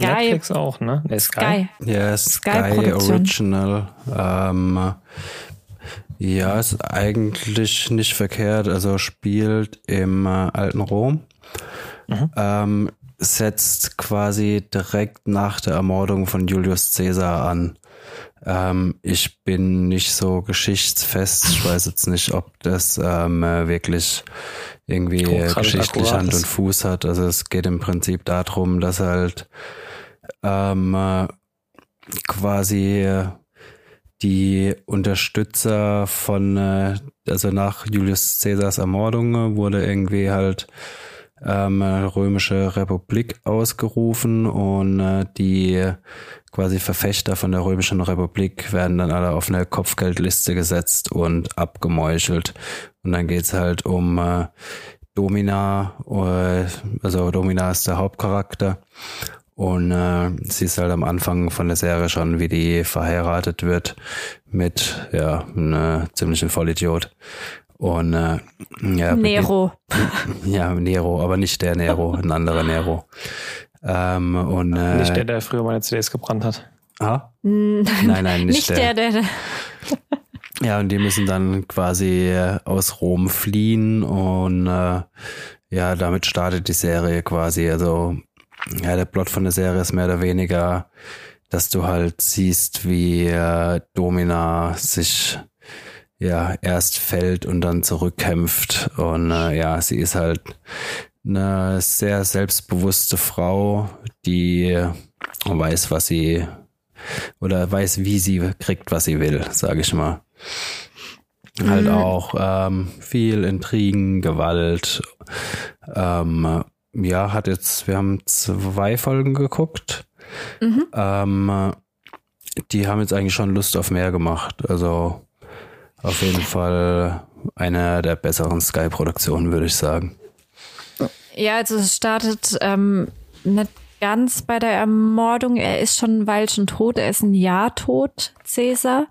Sky, Netflix auch, ne? Nee, Sky. Ja, Sky Sky-Produktion. Original. Ähm, ja, ist eigentlich nicht verkehrt. Also spielt im äh, alten Rom. Ähm, setzt quasi direkt nach der Ermordung von Julius Caesar an. Ähm, ich bin nicht so geschichtsfest. Ich weiß jetzt nicht, ob das ähm, äh, wirklich irgendwie Oh, äh, geschichtlich Hand und Fuß hat. Also es geht im Prinzip darum, dass halt ähm, äh, quasi äh, die Unterstützer von, äh, also nach Julius Caesars Ermordung wurde irgendwie halt ähm, äh, römische Republik ausgerufen und die quasi Verfechter von der römischen Republik werden dann alle auf eine Kopfgeldliste gesetzt und abgemeuchelt. Und dann geht's halt um äh, Domina, also Domina ist der Hauptcharakter. Und äh, sie ist halt am Anfang von der Serie schon, wie die verheiratet wird mit ja, einem ziemlichen Vollidiot. Und äh, ja, Nero. ja, Nero, aber nicht der Nero, ein anderer Nero. Ähm, und äh, Nicht der, der früher meine CDs gebrannt hat. ah? Nein, nein, nicht, Nicht der, der, der Ja, und die müssen dann quasi äh, aus Rom fliehen und äh, ja, damit startet die Serie quasi. Also ja, der Plot von der Serie ist mehr oder weniger, dass du halt siehst, wie äh, Domina sich ja erst fällt und dann zurückkämpft. Und äh, ja, sie ist halt eine sehr selbstbewusste Frau, die weiß, was sie oder weiß, wie sie kriegt, was sie will, sage ich mal. Halt auch ähm, viel Intrigen, Gewalt. Ähm, ja, hat jetzt, wir haben zwei Folgen geguckt. Mhm. Ähm, die haben jetzt eigentlich schon Lust auf mehr gemacht. Also Auf jeden Fall eine der besseren Sky-Produktionen, würde ich sagen. Ja, also es startet ähm, nicht ganz bei der Ermordung. Er ist schon ein Weilchen tot. Er ist ein Jahr tot, Cäsar.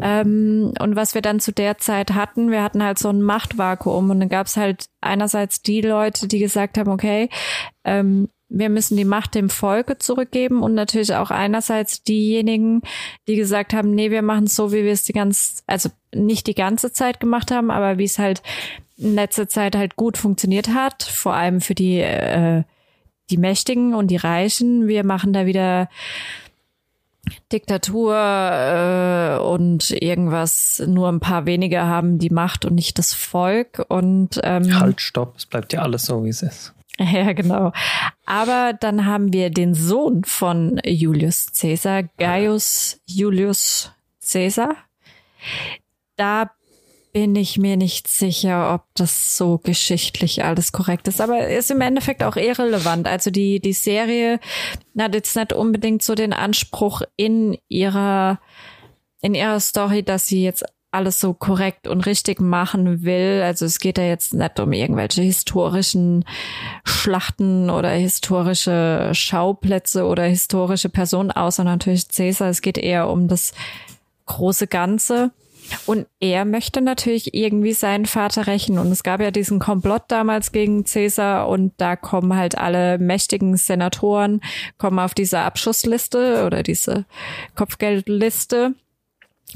Ähm, und was wir dann zu der Zeit hatten, wir hatten halt so ein Machtvakuum. Und dann gab es halt einerseits die Leute, die gesagt haben, okay, ähm, wir müssen die Macht dem Volke zurückgeben und natürlich auch einerseits diejenigen, die gesagt haben, nee, wir machen es so, wie wir es die ganze, also nicht die ganze Zeit gemacht haben, aber wie es halt in letzter Zeit halt gut funktioniert hat, vor allem für die äh, die Mächtigen und die Reichen. Wir machen da wieder Diktatur äh, und irgendwas. Nur ein paar wenige haben die Macht und nicht das Volk. Und ähm, halt, stopp, es bleibt ja alles so, wie es ist. Ja, genau. Aber dann haben wir den Sohn von Julius Caesar, Gaius Julius Caesar. Da bin ich mir nicht sicher, ob das so geschichtlich alles korrekt ist. Aber ist im Endeffekt auch irrelevant. Also die, die Serie hat jetzt nicht unbedingt so den Anspruch in ihrer, in ihrer Story, dass sie jetzt alles so korrekt und richtig machen will. Also es geht ja jetzt nicht um irgendwelche historischen Schlachten oder historische Schauplätze oder historische Personen, außer natürlich Cäsar. Es geht eher um das große Ganze. Und er möchte natürlich irgendwie seinen Vater rächen. Und es gab ja diesen Komplott damals gegen Cäsar und da kommen halt alle mächtigen Senatoren, kommen auf diese Abschussliste oder diese Kopfgeldliste.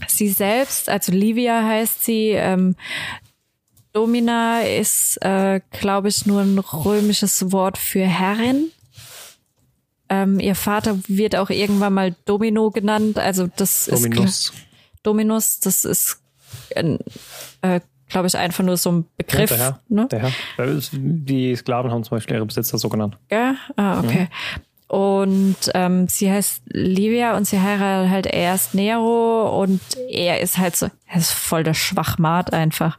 Sie selbst, also Livia heißt sie, ähm, Domina ist, äh, glaube ich, nur ein römisches Wort für Herrin. Ähm, ihr Vater wird auch irgendwann mal Domino genannt. Also das Dominus. ist Dominus, das ist, äh, glaube ich, einfach nur so ein Begriff. Ja, der Herr. Ne? Der Herr. Die Sklaven haben zum Beispiel ihre Besitzer so genannt. Ja? Ah, okay. Mhm. Und ähm, sie heißt Livia und sie heiratet halt erst Nero und er ist halt so, er ist voll der Schwachmat einfach.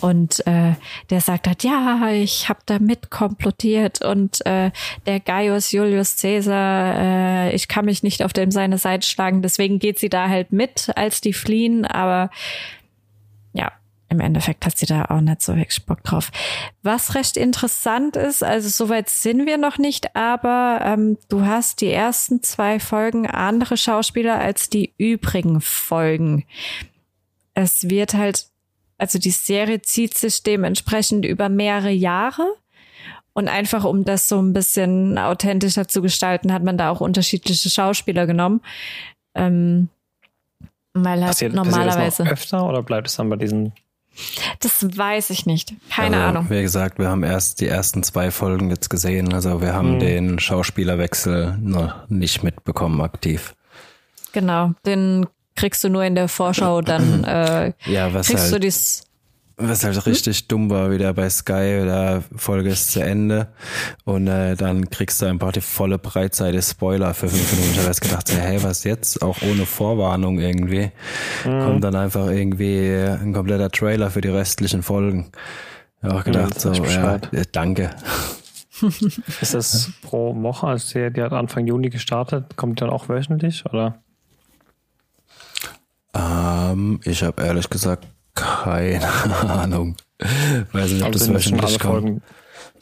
Und äh, der sagt halt, ja, ich habe da mitkomplottiert und äh, der Gaius Julius Caesar, äh, ich kann mich nicht auf dem seine Seite schlagen, deswegen geht sie da halt mit, als die fliehen, aber im Endeffekt hat sie da auch nicht so wirklich Bock drauf. Was recht interessant ist, also soweit sind wir noch nicht, aber ähm, du hast die ersten zwei Folgen andere Schauspieler als die übrigen Folgen. Es wird halt, also die Serie zieht sich dementsprechend über mehrere Jahre. Und einfach um das so ein bisschen authentischer zu gestalten, hat man da auch unterschiedliche Schauspieler genommen. Ähm, weil halt passiert, normalerweise. Passiert das noch öfter oder bleibt es dann bei diesen das weiß ich nicht. Keine also, Ahnung. Wie gesagt, wir haben erst die ersten zwei Folgen jetzt gesehen. Also wir haben mhm. den Schauspielerwechsel noch nicht mitbekommen aktiv. Genau, den kriegst du nur in der Vorschau, dann äh, ja, was kriegst halt, du dies was halt richtig hm? dumm war, wieder bei Sky, da Folge ist zu Ende und äh, dann kriegst du einfach die volle Breitseite Spoiler für fünf Minuten. Ich habe jetzt gedacht, so, hey, was jetzt? Auch ohne Vorwarnung irgendwie. Mhm. Kommt dann einfach irgendwie ein kompletter Trailer für die restlichen Folgen. Ich habe auch gedacht, mhm, so, ja, danke. ist das pro Woche? Also die, die hat Anfang Juni gestartet. Kommt die dann auch wöchentlich, oder? Ähm, ich habe ehrlich gesagt keine Ahnung. Weiß nicht, ob das wöchentlich kommt.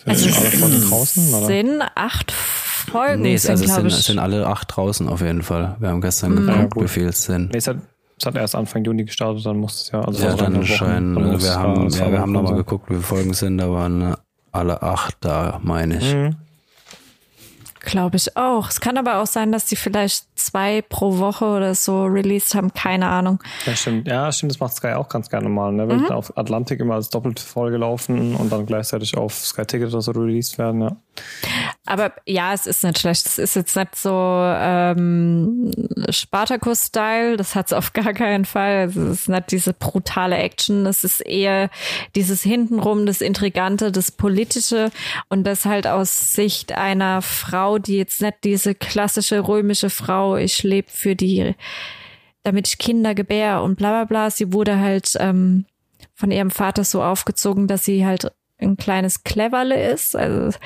Also alle Folgen draußen, oder? sind acht Folgen. Nee, es, also sind, sind alle acht draußen auf jeden Fall. Wir haben gestern mhm. geguckt, wie viel es sind. Nee, es hat, es hat erst Anfang Juni gestartet, dann muss es ja. Also ja, dann scheinen. Also wir haben, ja, wir haben nochmal geguckt, wie viele Folgen sind, da waren alle acht da, meine ich. Mhm. Glaube ich auch. Es kann aber auch sein, dass die vielleicht zwei pro Woche oder so released haben. Keine Ahnung. Ja, stimmt. Ja, stimmt. Das macht Sky auch ganz gerne mal. Ne? Wenn mhm. auf Atlantik immer als doppelte Folge laufen und dann gleichzeitig auf Sky Ticket oder so released werden. Ja. Aber ja, es ist nicht schlecht. Es ist jetzt nicht so ähm, Spartacus-Style. Das hat es auf gar keinen Fall. Es ist nicht diese brutale Action. Es ist eher dieses hintenrum, das Intrigante, das Politische und das halt aus Sicht einer Frau, die jetzt nicht diese klassische römische Frau, ich lebe für die, damit ich Kinder gebär und bla bla bla. Sie wurde halt ähm, von ihrem Vater so aufgezogen, dass sie halt ein kleines Cleverle ist. Also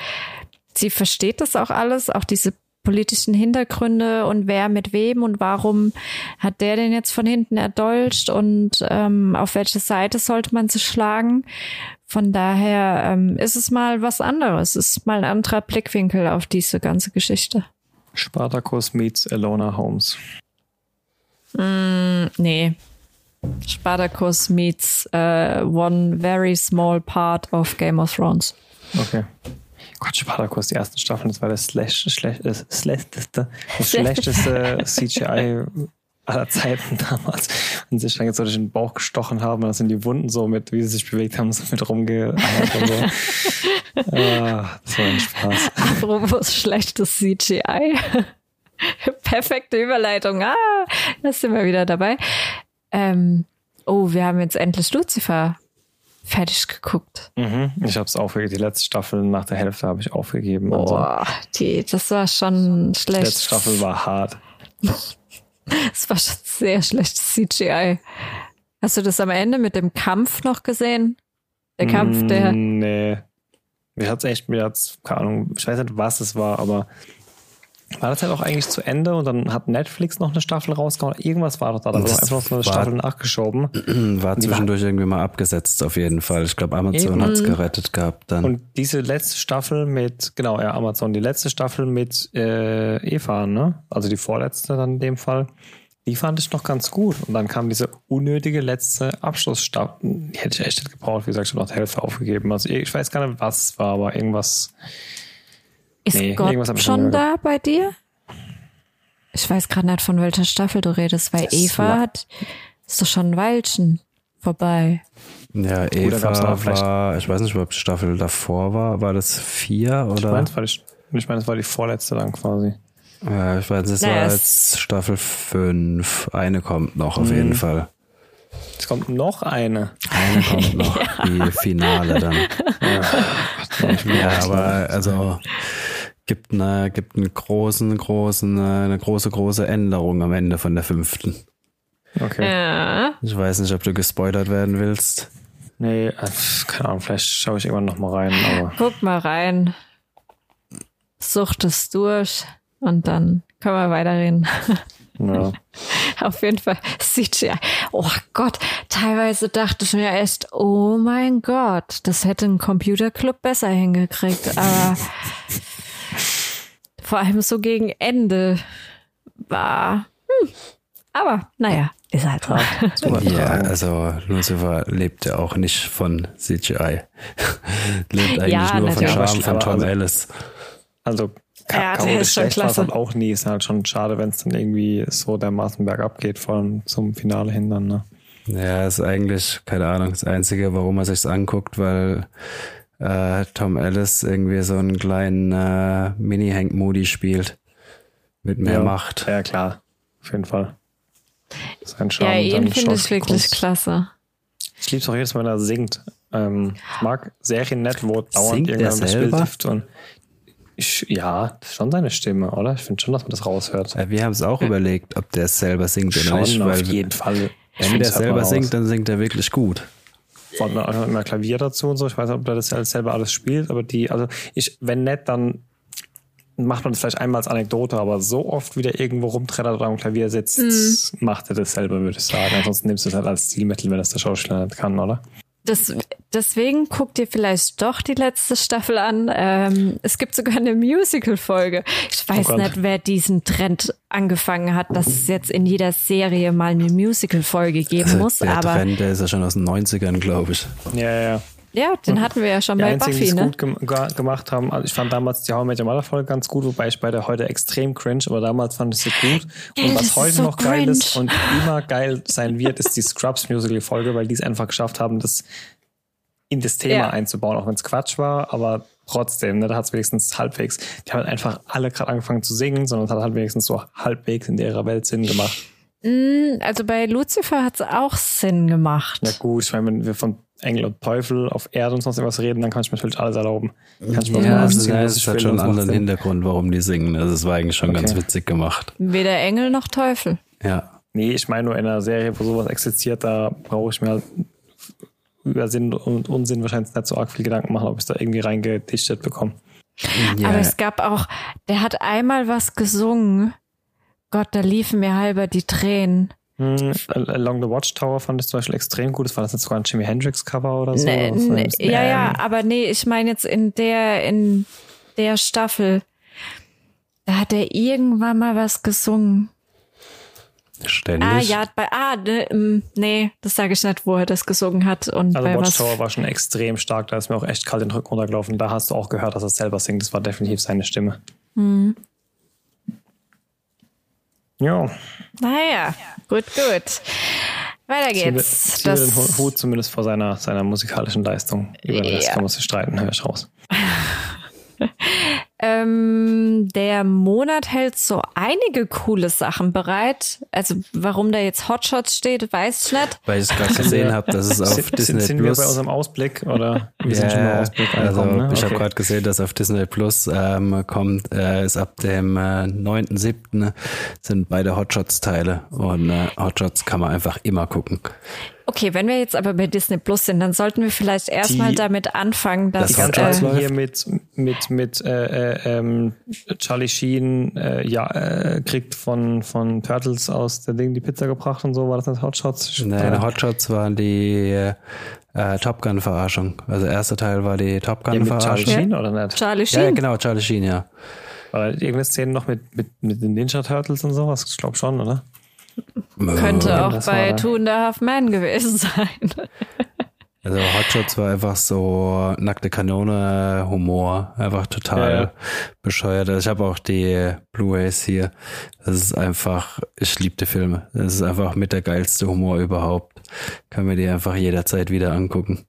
sie versteht das auch alles, auch diese politischen Hintergründe und wer mit wem und warum hat der den jetzt von hinten erdolcht und ähm, auf welche Seite sollte man sich schlagen. Von daher ähm, ist es mal was anderes, es ist mal ein anderer Blickwinkel auf diese ganze Geschichte. Spartacus meets Elona Holmes. Mm, nee. Spartacus meets uh, one very small part of Game of Thrones. Okay. Gott, Spartacus, die ersten Staffeln, das war das schlecht, schlecht, das schlechteste, das schlechteste CGI aller Zeiten damals. Und sich dann jetzt so durch den Bauch gestochen haben und das in die Wunden so mit, wie sie sich bewegt haben, so mit rumgeeiert und so. ah, das war ein Spaß. Apropos schlechtes CGI. Perfekte Überleitung. Ah, da sind wir wieder dabei. Ähm, oh, wir haben jetzt endlich Lucifer fertig geguckt. Mhm, ich habe es aufgegeben. Die letzte Staffel nach der Hälfte habe ich aufgegeben. Boah, also. die, das war schon schlecht. Die letzte Staffel war hart. Es war schon sehr schlechtes CGI. Hast du das am Ende mit dem Kampf noch gesehen? Der Kampf, der. Nee. Mir hat's echt, mir hat's, keine Ahnung, ich weiß nicht, was es war, aber war das halt auch eigentlich zu Ende und dann hat Netflix noch eine Staffel rausgehauen? Irgendwas war doch da, da wurde einfach noch eine Staffel nachgeschoben. War zwischendurch irgendwie mal abgesetzt, auf jeden Fall. Ich glaube, Amazon hat es gerettet gehabt dann. Und diese letzte Staffel mit, genau, ja, Amazon, die letzte Staffel mit äh, Eva, ne? Also die vorletzte dann in dem Fall. Die fand ich noch ganz gut. Und dann kam diese unnötige letzte Abschlussstaffel. Die hätte ich echt nicht gebraucht. Wie gesagt, schon noch die Hälfte aufgegeben. Also ich weiß gar nicht, was war, aber irgendwas ist nee, Gott schon da bei dir? Ich weiß gerade nicht, von welcher Staffel du redest, weil das Eva hat, ist doch schon ein Weilchen vorbei. Ja, Eva war, ich weiß nicht, ob die Staffel davor war, war das vier oder? Ich meine, ich meine, es war die vorletzte dann quasi. Ja, ich weiß, es naja, war jetzt Staffel fünf. Eine kommt noch auf jeden mhm. Fall. Es kommt noch eine. Eine kommt noch, ja. die Finale dann. Ja, ja aber also gibt eine, gibt einen großen, großen, eine große, große Änderung am Ende von der fünften. Okay. Ja. Ich weiß nicht, ob du gespoilert werden willst. Nee, äh, keine Ahnung, vielleicht schaue ich irgendwann noch mal rein. Aber Guck mal rein. Sucht es durch und dann können wir weiterreden. Ja. Auf jeden Fall CGI. Oh Gott, teilweise dachte ich mir echt, oh mein Gott, das hätte ein Computerclub besser hingekriegt. Aber vor allem so gegen Ende war. Hm. Aber naja, ist halt so. ja, also Lucifer lebt ja auch nicht von CGI. lebt eigentlich ja, nur von Charme von Tom Ellis. Also ja, der ist schon klasse. Halt auch nie. Ist halt schon schade, wenn es dann irgendwie so dermaßen bergab geht, vor allem zum Finale hin dann. Ne? Ja, ist eigentlich, keine Ahnung, das Einzige, warum man sich's anguckt, weil äh, Tom Ellis irgendwie so einen kleinen äh, Mini-Hank Moody spielt. Mit mehr ja, Macht. Ja, klar. Auf jeden Fall. Sein Charme, ja, ihn finde ich wirklich klasse. Ich liebe es auch jedes Mal, wenn er singt. Ähm, ich mag Serien nett, wo dauernd irgendwann gespielt und ich, ja, das ist schon seine Stimme, oder? Ich finde schon, dass man das raushört. Ja, wir haben es auch ja. überlegt, ob der es selber singt schon oder nicht. Auf jeden Fall. Wenn der selber singt, dann singt er wirklich gut. Vor allem immer Klavier dazu und so. Ich weiß nicht, ob er das selber alles spielt, aber die, also ich, wenn nicht, dann macht man das vielleicht einmal als Anekdote, aber so oft wie der irgendwo rumtrettert oder am Klavier sitzt, mm. macht er das selber, würde ich sagen. Ansonsten nimmst du es halt als Stilmittel, wenn das der Schauspieler nicht kann, oder? Das, deswegen guck dir vielleicht doch die letzte Staffel an. Ähm, es gibt sogar eine Musical-Folge. Ich weiß oh nicht, wer diesen Trend angefangen hat, dass es jetzt in jeder Serie mal eine Musical-Folge geben also muss. Der aber Trend, der ist ja schon aus den 90ern, glaube ich. Ja, ja, ja. Den hatten wir ja schon die bei einzigen, Buffy, ne? Gut gem gemacht haben. Also ich fand damals die How I Met Your Mother Folge ganz gut, wobei ich bei der heute extrem cringe, aber damals fand ich sie gut. Und was heute so noch cringe. geil ist und immer geil sein wird, ist die Scrubs Musical Folge, weil die es einfach geschafft haben, das in das Thema ja. einzubauen, auch wenn es Quatsch war, aber trotzdem, ne, da hat es wenigstens halbwegs, die haben einfach alle gerade angefangen zu singen, sondern es hat halt wenigstens so halbwegs in ihrer Welt Sinn gemacht. Mm, also bei Lucifer hat es auch Sinn gemacht. Ja gut, ich meine, wenn wir von Engel und Teufel auf Erde und sonst irgendwas reden, dann kann ich mir natürlich alles erlauben. Kann ich mir ja, also, ja, es hat schon einen anderen Hintergrund, warum die singen. Also es war eigentlich schon okay. ganz witzig gemacht. Weder Engel noch Teufel. Ja. Nee, ich meine nur in einer Serie, wo sowas existiert, da brauche ich mir halt über Sinn und Unsinn wahrscheinlich nicht so arg viel Gedanken machen, ob ich da irgendwie reingedichtet bekomme. Ja. Aber es gab auch, Der hat einmal was gesungen. Gott, da liefen mir halber die Tränen. Hm, Along the Watchtower fand ich zum Beispiel extrem gut. Das war das jetzt sogar ein Jimi Hendrix Cover oder so? Nee, nee, ja, ja, aber nee, ich meine jetzt in der, in der Staffel. Da hat er irgendwann mal was gesungen. Ständig. Ah, ja, bei, ah, ne, nee, das sage ich nicht, wo er das gesungen hat. Und also bei Watchtower was, war schon extrem stark, da ist mir auch echt kalt den Rücken runtergelaufen. Da hast du auch gehört, dass er selber singt. Das war definitiv seine Stimme. Hm. Ja. Naja, gut, gut. Weiter geht's. Zieh den Hut zumindest vor seiner, seiner musikalischen Leistung. Über den Rest Ja. kann man sich streiten, höre ich raus. Ähm, der Monat hält so einige coole Sachen bereit. Also warum da jetzt Hotshots steht, weiß ich nicht. Weil ich es gerade gesehen habe, dass es auf sind, Disney sind, sind Plus. wir bei unserem Ausblick oder wir sind schon Ja, beim Ausblick also ne? ich habe Okay. gerade gesehen, dass auf Disney Plus ähm, kommt, äh, ist ab dem äh, 9.7. sind beide Hotshots-Teile und äh, Hotshots kann man einfach immer gucken. Okay, wenn wir jetzt aber bei Disney Plus sind, dann sollten wir vielleicht erstmal damit anfangen, dass Die Das ganze äh, hier mit, mit, mit äh, äh, ähm, Charlie Sheen äh, ja, äh, kriegt von, von Turtles aus der Ding die Pizza gebracht und so, war das nicht Hotshots? Nein, Hotshots waren die äh, Top Gun-Verarschung. Also der erste Teil war die Top ja, mit Charlie. Sheen oder nicht? Charlie Ja, ja, Sheen. genau, Charlie Sheen, ja. War irgendeine Szene noch mit, mit, mit den Ninja Turtles und sowas? Ich glaube schon, oder? Könnte Ja, auch bei. Two and a Half Men gewesen sein. Also Hotshots war einfach so nackte Kanone Humor, einfach total Ja, ja. bescheuert. Also ich habe auch die Blu-rays hier. Das ist einfach, ich liebe die Filme. Das ist einfach mit der geilste Humor überhaupt. Kann mir die einfach jederzeit wieder angucken.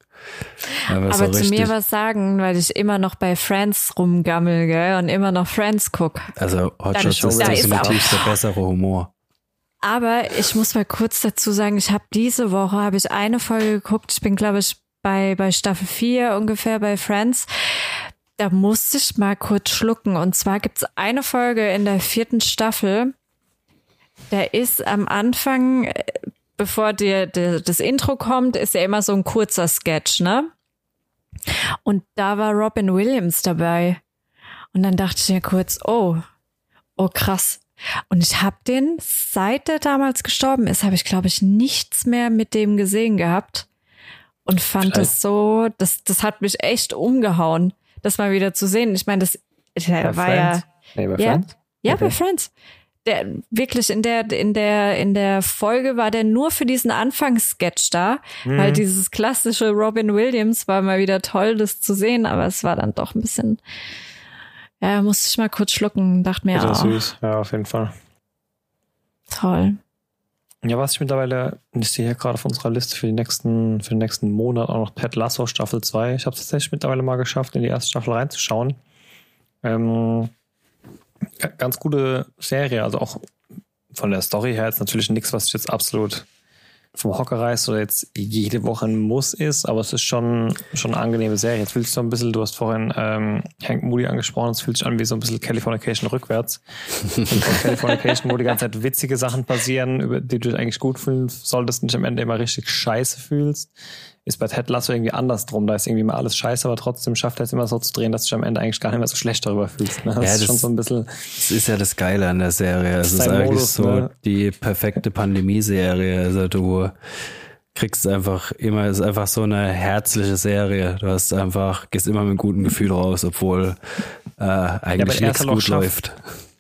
Aber, so Aber zu richtig, mir was sagen, weil ich immer noch bei Friends rumgammel, gell, und immer noch Friends guck. also Hotshots ist definitiv der bessere Humor. Aber ich muss mal kurz dazu sagen, ich habe diese Woche habe ich eine Folge geguckt. Ich bin glaube ich bei bei Staffel 4 ungefähr bei Friends. Da musste ich mal kurz schlucken. Und zwar gibt's eine Folge in der vierten Staffel. Da ist am Anfang, äh, bevor dir das Intro kommt, ist ja immer so ein kurzer Sketch, ne? Und da war Robin Williams dabei. Und dann dachte ich mir kurz, oh, oh krass. Und ich habe den, seit der damals gestorben ist, habe ich, glaube ich, nichts mehr mit dem gesehen gehabt. Und fand Vielleicht- das so, das, das hat mich echt umgehauen, das mal wieder zu sehen. Ich meine, das der war ja, Friends? Nee, bei ja, Friends? ja, Okay. bei Friends. Der, wirklich in der, in der, in der Folge war der nur für diesen Anfangssketch da, Mhm. weil dieses klassische Robin Williams war mal wieder toll, das zu sehen, aber es war dann doch ein bisschen, ja, musste ich mal kurz schlucken, dachte mir, Bitter oh, süß, ja, auf jeden Fall. toll. Ja, was ich mittlerweile, ich sehe hier gerade auf unserer Liste für, die nächsten, für den nächsten Monat auch noch Ted Lasso Staffel 2. Ich habe es tatsächlich mittlerweile mal geschafft, in die erste Staffel reinzuschauen. Ähm, ga- ganz gute Serie, also auch von der Story her jetzt natürlich nichts, was ich jetzt absolut vom Hocker reißt oder jetzt jede Woche ein Muss ist, aber es ist schon, schon eine angenehme Serie. Jetzt fühlt sich so ein bisschen, du hast vorhin ähm, Hank Moody angesprochen, es fühlt sich an wie so ein bisschen Californication rückwärts. Californication, wo die ganze Zeit witzige Sachen passieren, über die du dich eigentlich gut fühlen solltest und dich am Ende immer richtig scheiße fühlst, ist bei Ted Lasso irgendwie andersrum. Da ist irgendwie immer alles scheiße, aber trotzdem schafft er es immer so zu drehen, dass du dich am Ende eigentlich gar nicht mehr so schlecht darüber fühlst. Ne? Das Ja, ist das- schon so ein bisschen, Das ist ja das Geile an der Serie. Es ist sein eigentlich Modus, so ne? die perfekte Pandemie-Serie. Also du kriegst einfach immer, es ist einfach so eine herzliche Serie. Du hast einfach, gehst immer mit einem guten Gefühl raus, obwohl äh, eigentlich er nichts halt gut läuft.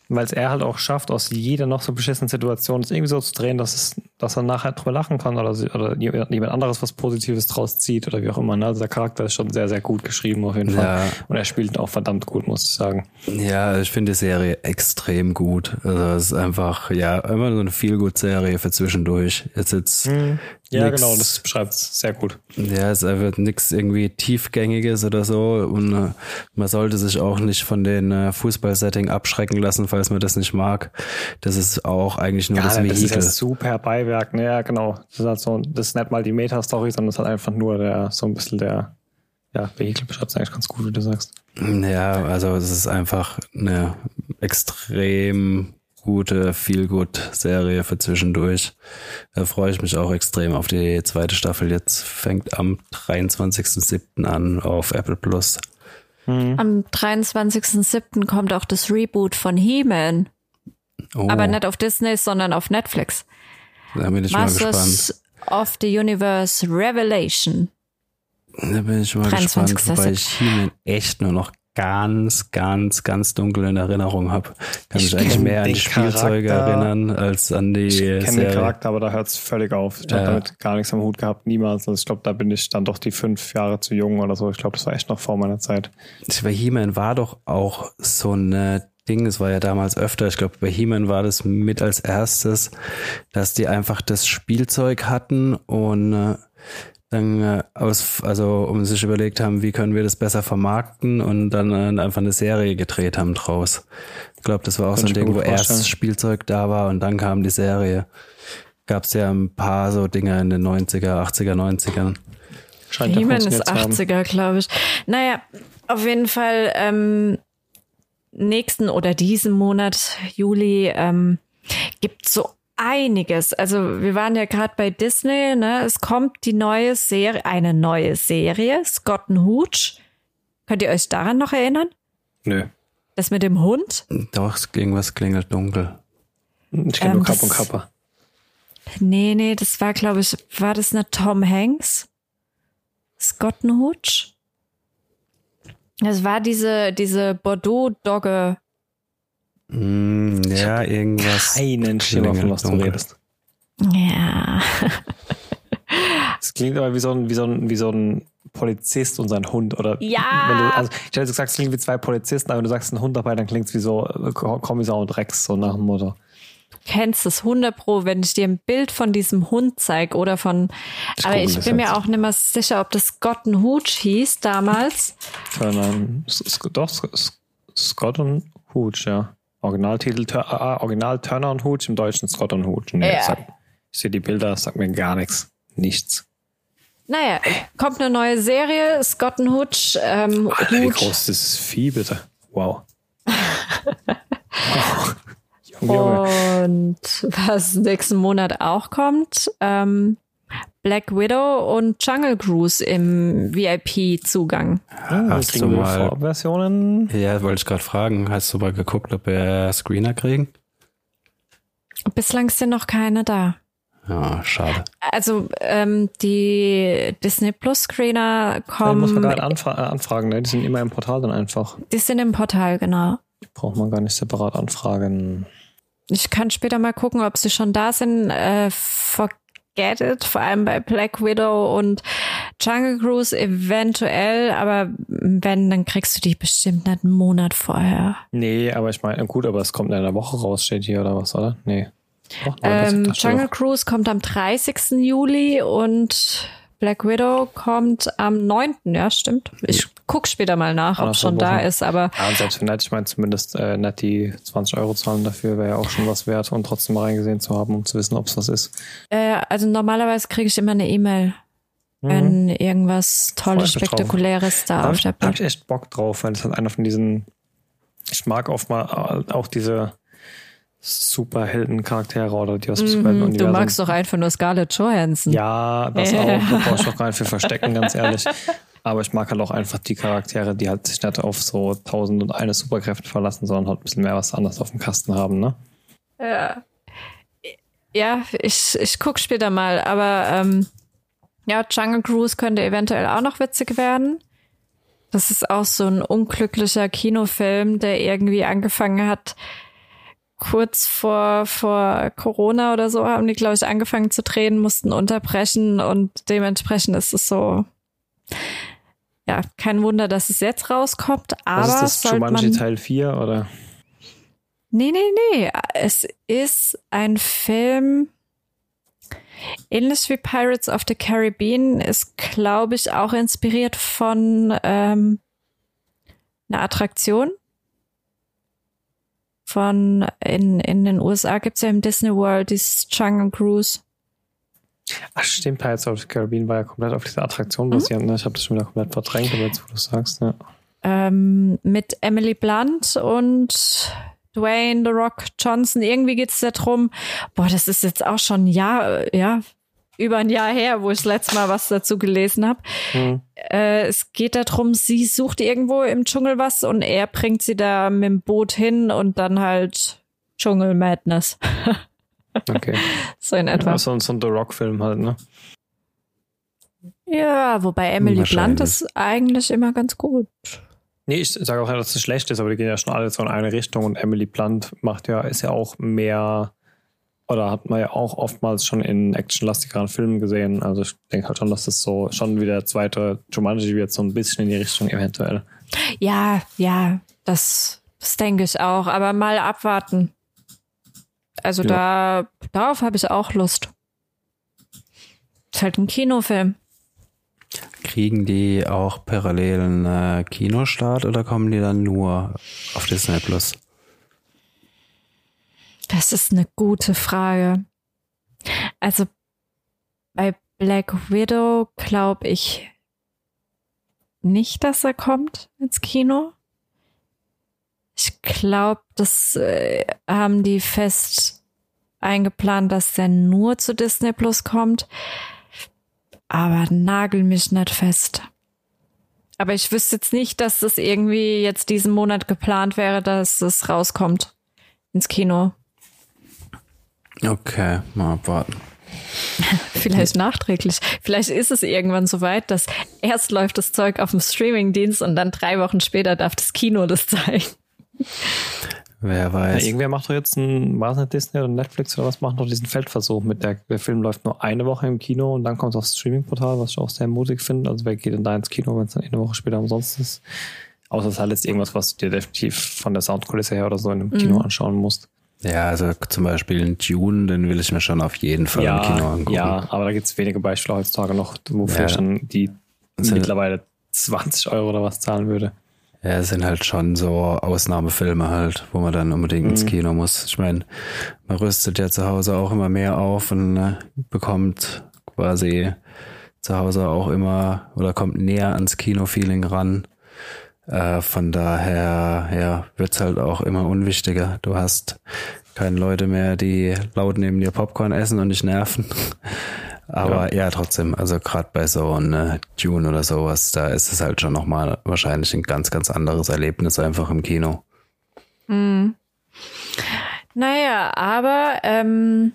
weil es er halt auch schafft, aus jeder noch so beschissenen Situation es irgendwie so zu drehen, dass es, dass er nachher drüber lachen kann oder, sie- oder jemand anderes was Positives draus zieht oder wie auch immer. Ne? Also der Charakter ist schon sehr, sehr gut geschrieben auf jeden Fall. Ja. Und er spielt auch verdammt gut, muss ich sagen. Ja, ich finde die Serie extrem gut. Also es ist einfach, ja, immer so eine Feel-Good-Serie für zwischendurch. Ist jetzt Ja, nix- genau, das beschreibt es sehr gut. Ja, es ist einfach nichts irgendwie tiefgängiges oder so und äh, man sollte sich auch nicht von den äh, Fußballsetting abschrecken lassen, falls man das nicht mag. Das ist auch eigentlich nur das das ist ja Vehikel. super Beiwerk. Ne? Ja, genau. Das ist halt so, das ist nicht mal die Meta-Story, sondern das ist halt einfach nur der, so ein bisschen der, ja, Vehikel beschreibt es eigentlich ganz gut, wie du sagst. Ja, also es ist einfach eine extrem gute Feel-Good-Serie für zwischendurch. Da freue ich mich auch extrem auf die zweite Staffel. Jetzt fängt am 23.07. an auf Apple Plus. Mhm. Am 23.07. kommt auch das Reboot von He-Man. Oh, Aber nicht auf Disney, sondern auf Netflix. Da bin ich mal gespannt. Masters of the Universe Revelation. Da bin ich mal 23. gespannt, wobei ich He-Man echt nur noch ganz, ganz, ganz dunkel in Erinnerung habe. Kann Ich mich eigentlich mehr an die Spielzeuge Charakter. erinnern als an die Ich kenne den. Charakter, aber da hört es völlig auf. Ich habe Ja. damit gar nichts am Hut gehabt, niemals. Also ich glaube, da bin ich dann doch die fünf Jahre zu jung oder so. Ich glaube, das war echt noch vor meiner Zeit. Bei He-Man war doch auch so ein Ding, es war ja damals öfter, ich glaube, bei He-Man war das mit als erstes, dass die einfach das Spielzeug hatten und äh, dann äh, aus, also um sich überlegt haben, wie können wir das besser vermarkten und dann äh, einfach eine Serie gedreht haben draus. Ich glaube, das war auch so ein Ding, wo gut erst vorstellen. Spielzeug da war und dann kam die Serie. Gab es ja ein paar so Dinge in den 90er, 80er, 90ern. Scheint ja He-Man ist funktioniert zu haben. 80er, glaube ich. Naja, auf jeden Fall ähm, nächsten oder diesen Monat, Juli, ähm, gibt so einiges. Also wir waren ja gerade bei Disney, ne? Es kommt die neue Serie, eine neue Serie, Scott Hooch. Könnt ihr euch daran noch erinnern? Nö. Das mit dem Hund? Doch, irgendwas klingelt dunkel. Ich kenne Ähm, nur Kapp und Kappa. Nee, nee, das war, glaube ich, war das nicht Tom Hanks? Scott Hooch? Das war diese, diese Bordeaux-Dogge. Mm, ja, irgendwas. Keinen Schimmer, von was du redest. Ja. Es klingt aber wie so ein, wie so ein, wie so ein Polizist und sein Hund. Oder Ja. Wenn du, also, ich hätte gesagt, es klingt wie zwei Polizisten, aber wenn du sagst ein Hund dabei, dann klingt es wie so äh, Kommissar und Rex, so nach dem Motto. Kennst es 100 pro, wenn ich dir ein Bild von diesem Hund zeig oder von, Ich aber ich das bin mir auch nicht mehr sicher, ob das Scott and Hooch hieß damals. Turner, S- S- doch, Scott und Hooch, ja. Originaltitel, Tur- ah, Original Turner und Hooch, im Deutschen Scott und Hooch. Nee, Ja. sag, ich sehe die Bilder, das sagt mir gar nichts. Nichts. Naja, kommt eine neue Serie, Scott and Hooch, ähm, Alter, wie Hooch groß ist dieses Vieh, bitte? Wow. wow. Und was nächsten Monat auch kommt, ähm, Black Widow und Jungle Cruise im VIP-Zugang. Hm, Hast kriegen du mal- Vorversionen? Ja, wollte ich gerade fragen. Hast du mal geguckt, ob wir Screener kriegen? Bislang sind noch keine da. Ja, schade. Also ähm, die Disney Plus Screener Da muss man kommen, nicht anfra äh, anfragen, ne? Die sind immer im Portal dann einfach. die sind im Portal, genau. Braucht man gar nicht separat anfragen. Ich kann später mal gucken, ob sie schon da sind. Äh, forget it, vor allem bei Black Widow und Jungle Cruise eventuell, aber wenn, dann kriegst du die bestimmt nicht einen Monat vorher. Nee, aber ich meine, gut, aber es kommt in einer Woche raus, steht hier oder was, oder? Nee. Doch, nein, Ähm, Jungle. Cruise kommt am 30. Juli und Black Widow kommt am 9. Ja, stimmt. Ich guck später mal nach, ob schon da Wochen. ist, aber Ja, und selbst wenn nicht, ich meine, zumindest äh, nicht die 20 Euro zahlen dafür wäre ja auch schon was wert und trotzdem mal reingesehen zu haben, um zu wissen, ob es was ist. äh, also normalerweise kriege ich immer eine E-Mail, wenn irgendwas Tolles. Spektakuläres da Da habe auf ich, der da hab Platte ich echt Bock drauf, weil es halt einer von diesen. Ich mag oft mal äh, auch diese Superhelden-Charaktere oder die aus dem Mhm, Superhelden-Universum. du magst doch einfach nur Scarlett Johansson. Ja, das auch. Da brauche ich doch gar nicht für verstecken, ganz ehrlich. Aber ich mag halt auch einfach die Charaktere, die halt sich nicht auf so tausend und eine Superkräfte verlassen, sondern halt ein bisschen mehr was anderes auf dem Kasten haben, ne? Ja, ja ich, ich guck später mal, aber ähm, ja, Jungle Cruise könnte eventuell auch noch witzig werden. Das ist auch so ein unglücklicher Kinofilm, der irgendwie angefangen hat, kurz vor, vor Corona oder so haben die, glaube ich, angefangen zu drehen, mussten unterbrechen und dementsprechend ist es so, ja, kein Wunder, dass es jetzt rauskommt, aber was ist das? Jumanji man, Teil 4 oder? Nee, nee, nee. Es ist ein Film, ähnlich wie Pirates of the Caribbean, ist, glaube ich, auch inspiriert von ähm, einer Attraktion. Von in, in den USA gibt's ja im Disney World dieses Jungle Cruise. Ach stimmt, Pirates of the Caribbean war ja komplett auf dieser Mhm. Attraktion basierend. Ne? Ich habe das schon wieder komplett verdrängt, aber jetzt, wo du sagst, ja. ähm, mit Emily Blunt und Dwayne The Rock Johnson. Irgendwie geht's da drum. Boah, das ist jetzt auch schon ein Jahr, ja, über ein Jahr her, wo ich das letzte Mal was dazu gelesen habe. Mhm. Äh, es geht darum, sie sucht irgendwo im Dschungel was und er bringt sie da mit dem Boot hin und dann halt Dschungel Madness. okay. So in etwa. Ja, so, so ein The Rock-Film halt, ne? Ja, wobei Emily Blunt ist eigentlich immer ganz gut. Nee, ich sage auch nicht, dass es schlecht ist, aber die gehen ja schon alle so in eine Richtung und Emily Blunt macht ja, ist ja auch mehr, oder hat man ja auch oftmals schon in actionlastigeren Filmen gesehen. Also ich denke halt schon, dass das so schon wieder der zweite Jumanji wird, so ein bisschen in die Richtung eventuell. Ja, ja, das, das denke ich auch, aber mal abwarten. Also ja. da, darauf habe ich auch Lust. Ist halt ein Kinofilm. Kriegen die auch parallel einen äh, Kinostart oder kommen die dann nur auf Disney Plus? Das ist eine gute Frage. Also bei Black Widow glaube ich nicht, dass er kommt ins Kino. Ich glaube, das äh, haben die fest eingeplant, dass der nur zu Disney Plus kommt aber nagel mich nicht fest. Aber ich wüsste jetzt nicht, dass das irgendwie jetzt diesen Monat geplant wäre, dass es rauskommt ins Kino. Okay, mal abwarten. Vielleicht nachträglich. Vielleicht ist es irgendwann so weit, dass erst läuft das Zeug auf dem Streamingdienst und dann drei Wochen später darf das Kino das zeigen. Wer weiß. Ja, irgendwer macht doch jetzt ein, war es nicht Disney oder Netflix oder was, macht doch diesen Feldversuch mit der, der Film läuft nur eine Woche im Kino und dann kommt es aufs Streamingportal, was ich auch sehr mutig finde. Also wer geht denn da ins Kino, wenn es dann eine Woche später umsonst ist? Außer es ist halt jetzt irgendwas, was du dir definitiv von der Soundkulisse her oder so in einem Kino mhm. anschauen musst. Ja, also zum Beispiel ein Dune, den will ich mir schon auf jeden Fall ja, im Kino angucken. Ja, aber da gibt es wenige Beispiele heutzutage noch, wofür ja. ich dann die also, mittlerweile 20 Euro oder was zahlen würde. Ja, es sind halt schon so Ausnahmefilme halt, wo man dann unbedingt mhm. ins Kino muss. Ich meine, man rüstet ja zu Hause auch immer mehr auf und äh, bekommt quasi zu Hause auch immer oder kommt näher ans Kino-Feeling ran. Äh, von daher, ja, wird's halt auch immer unwichtiger. Du hast keine Leute mehr, die laut neben dir Popcorn essen und dich nerven. Aber ja, ja trotzdem, also gerade bei so einem Tune oder sowas, da ist es halt schon nochmal wahrscheinlich ein ganz, ganz anderes Erlebnis einfach im Kino. Hm. Naja, aber ähm,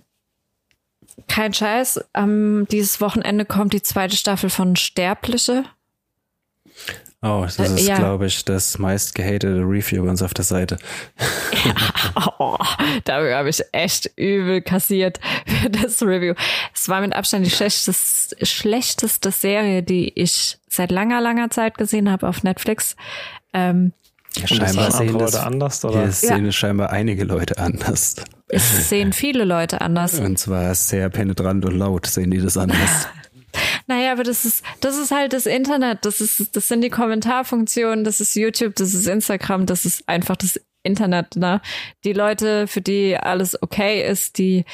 kein Scheiß, ähm, dieses Wochenende kommt die zweite Staffel von Sterbliche. Oh, das äh, ist, ja. glaube ich, das meist gehatete Review bei uns auf der Seite. Ja, oh, dafür habe ich echt übel kassiert für das Review. Es war mit Abstand die schlechteste, schlechteste Serie, die ich seit langer, langer Zeit gesehen habe auf Netflix. Ähm, ja, scheinbar sehen das, Leute anders, oder? Ja, sehen ja. scheinbar einige Leute anders. Es sehen viele Leute anders. Und zwar sehr penetrant und laut sehen die das anders. Naja, aber das ist, das ist halt das Internet, das ist, das sind die Kommentarfunktionen, das ist YouTube, das ist Instagram, das ist einfach das Internet, ne? Die Leute, für die alles okay ist, die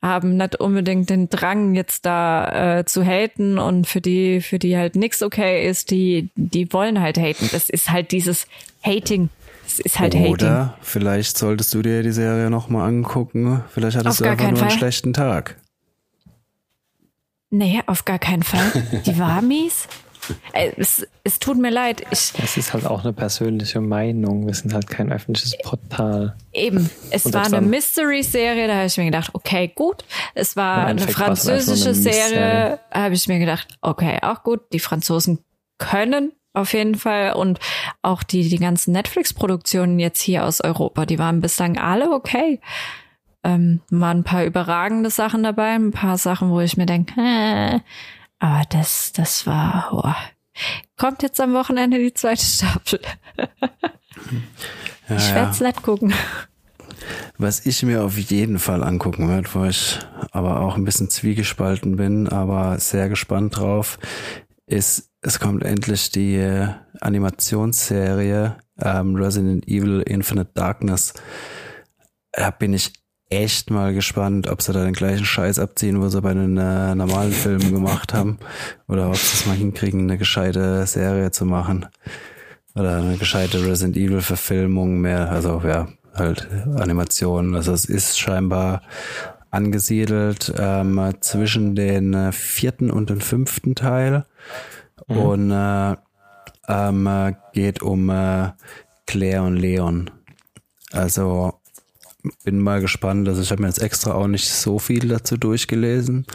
haben nicht unbedingt den Drang, jetzt da äh, zu haten und für die, für die halt nichts okay ist, die, die wollen halt haten. Das ist halt dieses Hating. Das ist halt Oder Hating. vielleicht solltest du dir die Serie nochmal angucken. Vielleicht hattest Auf du einfach nur Fall. einen schlechten Tag. Nee, auf gar keinen Fall. Die war mies. Äh, es, es tut mir leid. Ich, es ist halt auch eine persönliche Meinung. Wir sind halt kein öffentliches Portal. Eben. Es Und war eine Mystery-Serie, da habe ich mir gedacht, okay, gut. Es war eine französische Serie, habe ich mir gedacht, okay, auch gut. Die Franzosen können auf jeden Fall. Und auch die, die ganzen Netflix-Produktionen jetzt hier aus Europa, die waren bislang alle okay ähm, waren ein paar überragende Sachen dabei, ein paar Sachen, wo ich mir denke, äh, aber das, das war, oh. kommt jetzt am Wochenende die zweite Staffel. ja, ich werde es ja. gucken. Was ich mir auf jeden Fall angucken werde, wo ich aber auch ein bisschen zwiegespalten bin, aber sehr gespannt drauf, ist, es kommt endlich die Animationsserie ähm, Resident Evil Infinite Darkness. Da bin ich echt mal gespannt, ob sie da den gleichen Scheiß abziehen, wo sie bei den äh, normalen Filmen gemacht haben. Oder ob sie es mal hinkriegen, eine gescheite Serie zu machen. Oder eine gescheite Resident Evil Verfilmung mehr. Also ja, halt Animationen. Also es ist scheinbar angesiedelt ähm, zwischen den äh, vierten und den fünften Teil mhm. und äh, ähm, äh, geht um äh, Claire und Leon. Also bin mal gespannt. Also ich habe mir jetzt extra auch nicht so viel dazu durchgelesen.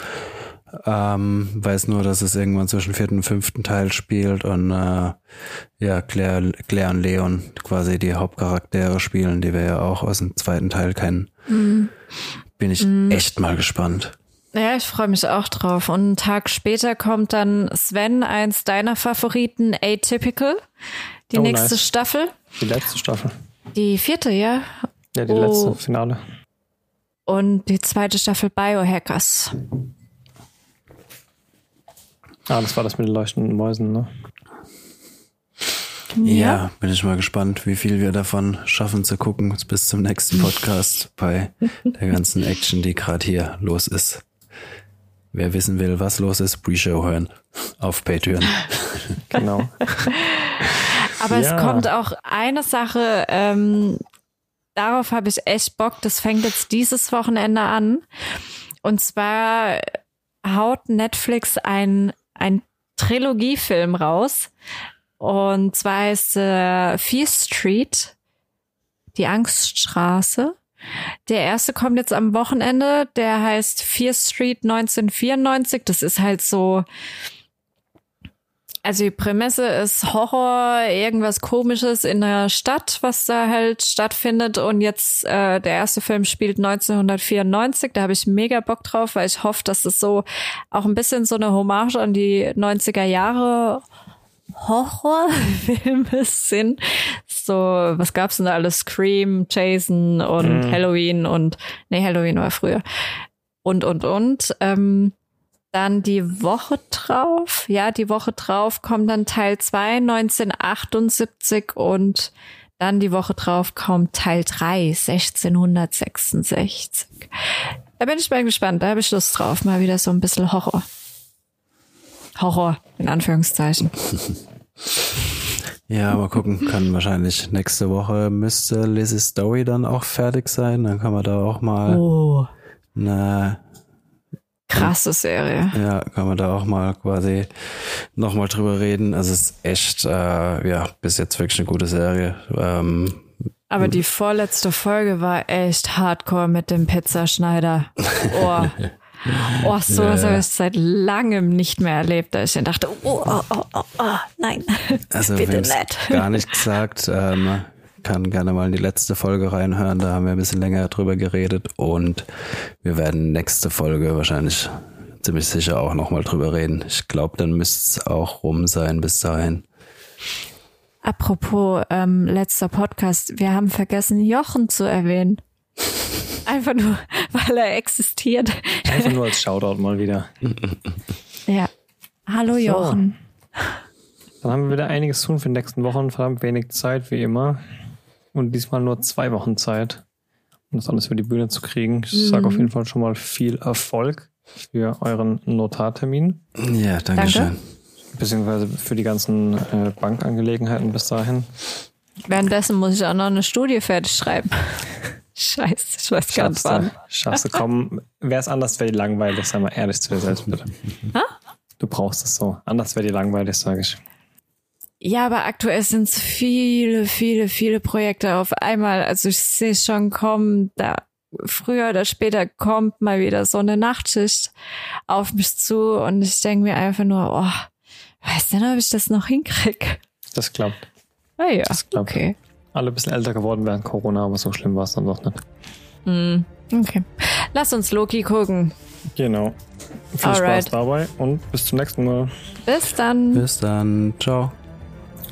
Ähm, weiß nur, dass es irgendwann zwischen vierten und fünften Teil spielt und äh, ja, Claire, Claire und Leon quasi die Hauptcharaktere spielen, die wir ja auch aus dem zweiten Teil kennen. Mhm. Bin ich mhm. echt mal gespannt. Ja, ich freue mich auch drauf. Und einen Tag später kommt dann Sven, eins deiner Favoriten, Atypical. Die oh, nächste nice. Staffel. Die letzte Staffel. Die vierte, ja. Ja, die oh. letzte Finale. Und die zweite Staffel Biohackers. Ah, das war das mit den leuchtenden Mäusen, ne? Ja. ja, bin ich mal gespannt, wie viel wir davon schaffen zu gucken bis zum nächsten Podcast bei der ganzen Action, die gerade hier los ist. Wer wissen will, was los ist, Pre-Show hören auf Patreon. genau. Aber ja. es kommt auch eine Sache, ähm, darauf habe ich echt Bock. Das fängt jetzt dieses Wochenende an. Und zwar haut Netflix ein ein Trilogiefilm raus. Und zwar ist äh, Fear Street, die Angststraße. Der erste kommt jetzt am Wochenende, der heißt Fear Street 1994. Das ist halt so also die Prämisse ist Horror, irgendwas Komisches in der Stadt, was da halt stattfindet. Und jetzt äh, der erste Film spielt 1994. Da habe ich mega Bock drauf, weil ich hoffe, dass es so auch ein bisschen so eine Hommage an die 90er Jahre Horrorfilme sind. So, was gab's denn da alles? Scream, Jason und mhm. Halloween und nee, Halloween war früher. Und und und. Ähm, dann die Woche drauf, ja, die Woche drauf kommt dann Teil 2, 1978 und dann die Woche drauf kommt Teil 3, 1666. Da bin ich mal gespannt, da habe ich Lust drauf. Mal wieder so ein bisschen Horror. Horror, in Anführungszeichen. Ja, mal gucken, kann wahrscheinlich nächste Woche müsste Lizzie's Story dann auch fertig sein. Dann kann man da auch mal oh. eine Krasse Serie. Ja, kann man da auch mal quasi nochmal drüber reden. Also es ist echt, äh, ja, bis jetzt wirklich eine gute Serie. Ähm, aber die vorletzte Folge war echt hardcore mit dem Pizzaschneider. Oh. Oh, so ja, habe ich seit langem nicht mehr erlebt, da ich dachte, oh, oh, oh, oh, oh nein, also bitte nicht. Gar nicht gesagt. Ähm, kann gerne mal in die letzte Folge reinhören. Da haben wir ein bisschen länger drüber geredet und wir werden nächste Folge wahrscheinlich ziemlich sicher auch nochmal drüber reden. Ich glaube, dann müsste es auch rum sein bis dahin. Apropos ähm, letzter Podcast, wir haben vergessen, Jochen zu erwähnen. Einfach nur, weil er existiert. Einfach nur als Shoutout mal wieder. ja. Hallo Jochen. So. Dann haben wir wieder einiges tun für die nächsten Wochen. Verdammt wenig Zeit, wie immer und diesmal nur zwei Wochen Zeit, um das alles über die Bühne zu kriegen. Ich mhm. sage auf jeden Fall schon mal viel Erfolg für euren Notartermin. Ja, danke schön. Beziehungsweise für die ganzen äh, Bankangelegenheiten bis dahin. Währenddessen muss ich auch noch eine Studie fertig schreiben. Scheiße, ich weiß gar nicht wann. Schaffst du, komm, wäre es anders, wäre die langweilig, sei mal ehrlich zu dir selbst, bitte. Ha? Du brauchst es so. Anders wäre die langweilig, sage ich. Ja, aber aktuell sind es viele, viele, viele Projekte auf einmal. Also ich sehe schon kommen, da früher oder später kommt mal wieder so eine Nachtschicht auf mich zu und ich denke mir einfach nur, oh, weiß denn, ob ich das noch hinkriege. Das klappt. Ah ja, das klappt. okay. Alle ein bisschen älter geworden während Corona, aber so schlimm war es dann doch nicht. Mm, okay. Lass uns Loki gucken. Genau. Viel Alright. Spaß dabei und bis zum nächsten Mal. Bis dann. Bis dann.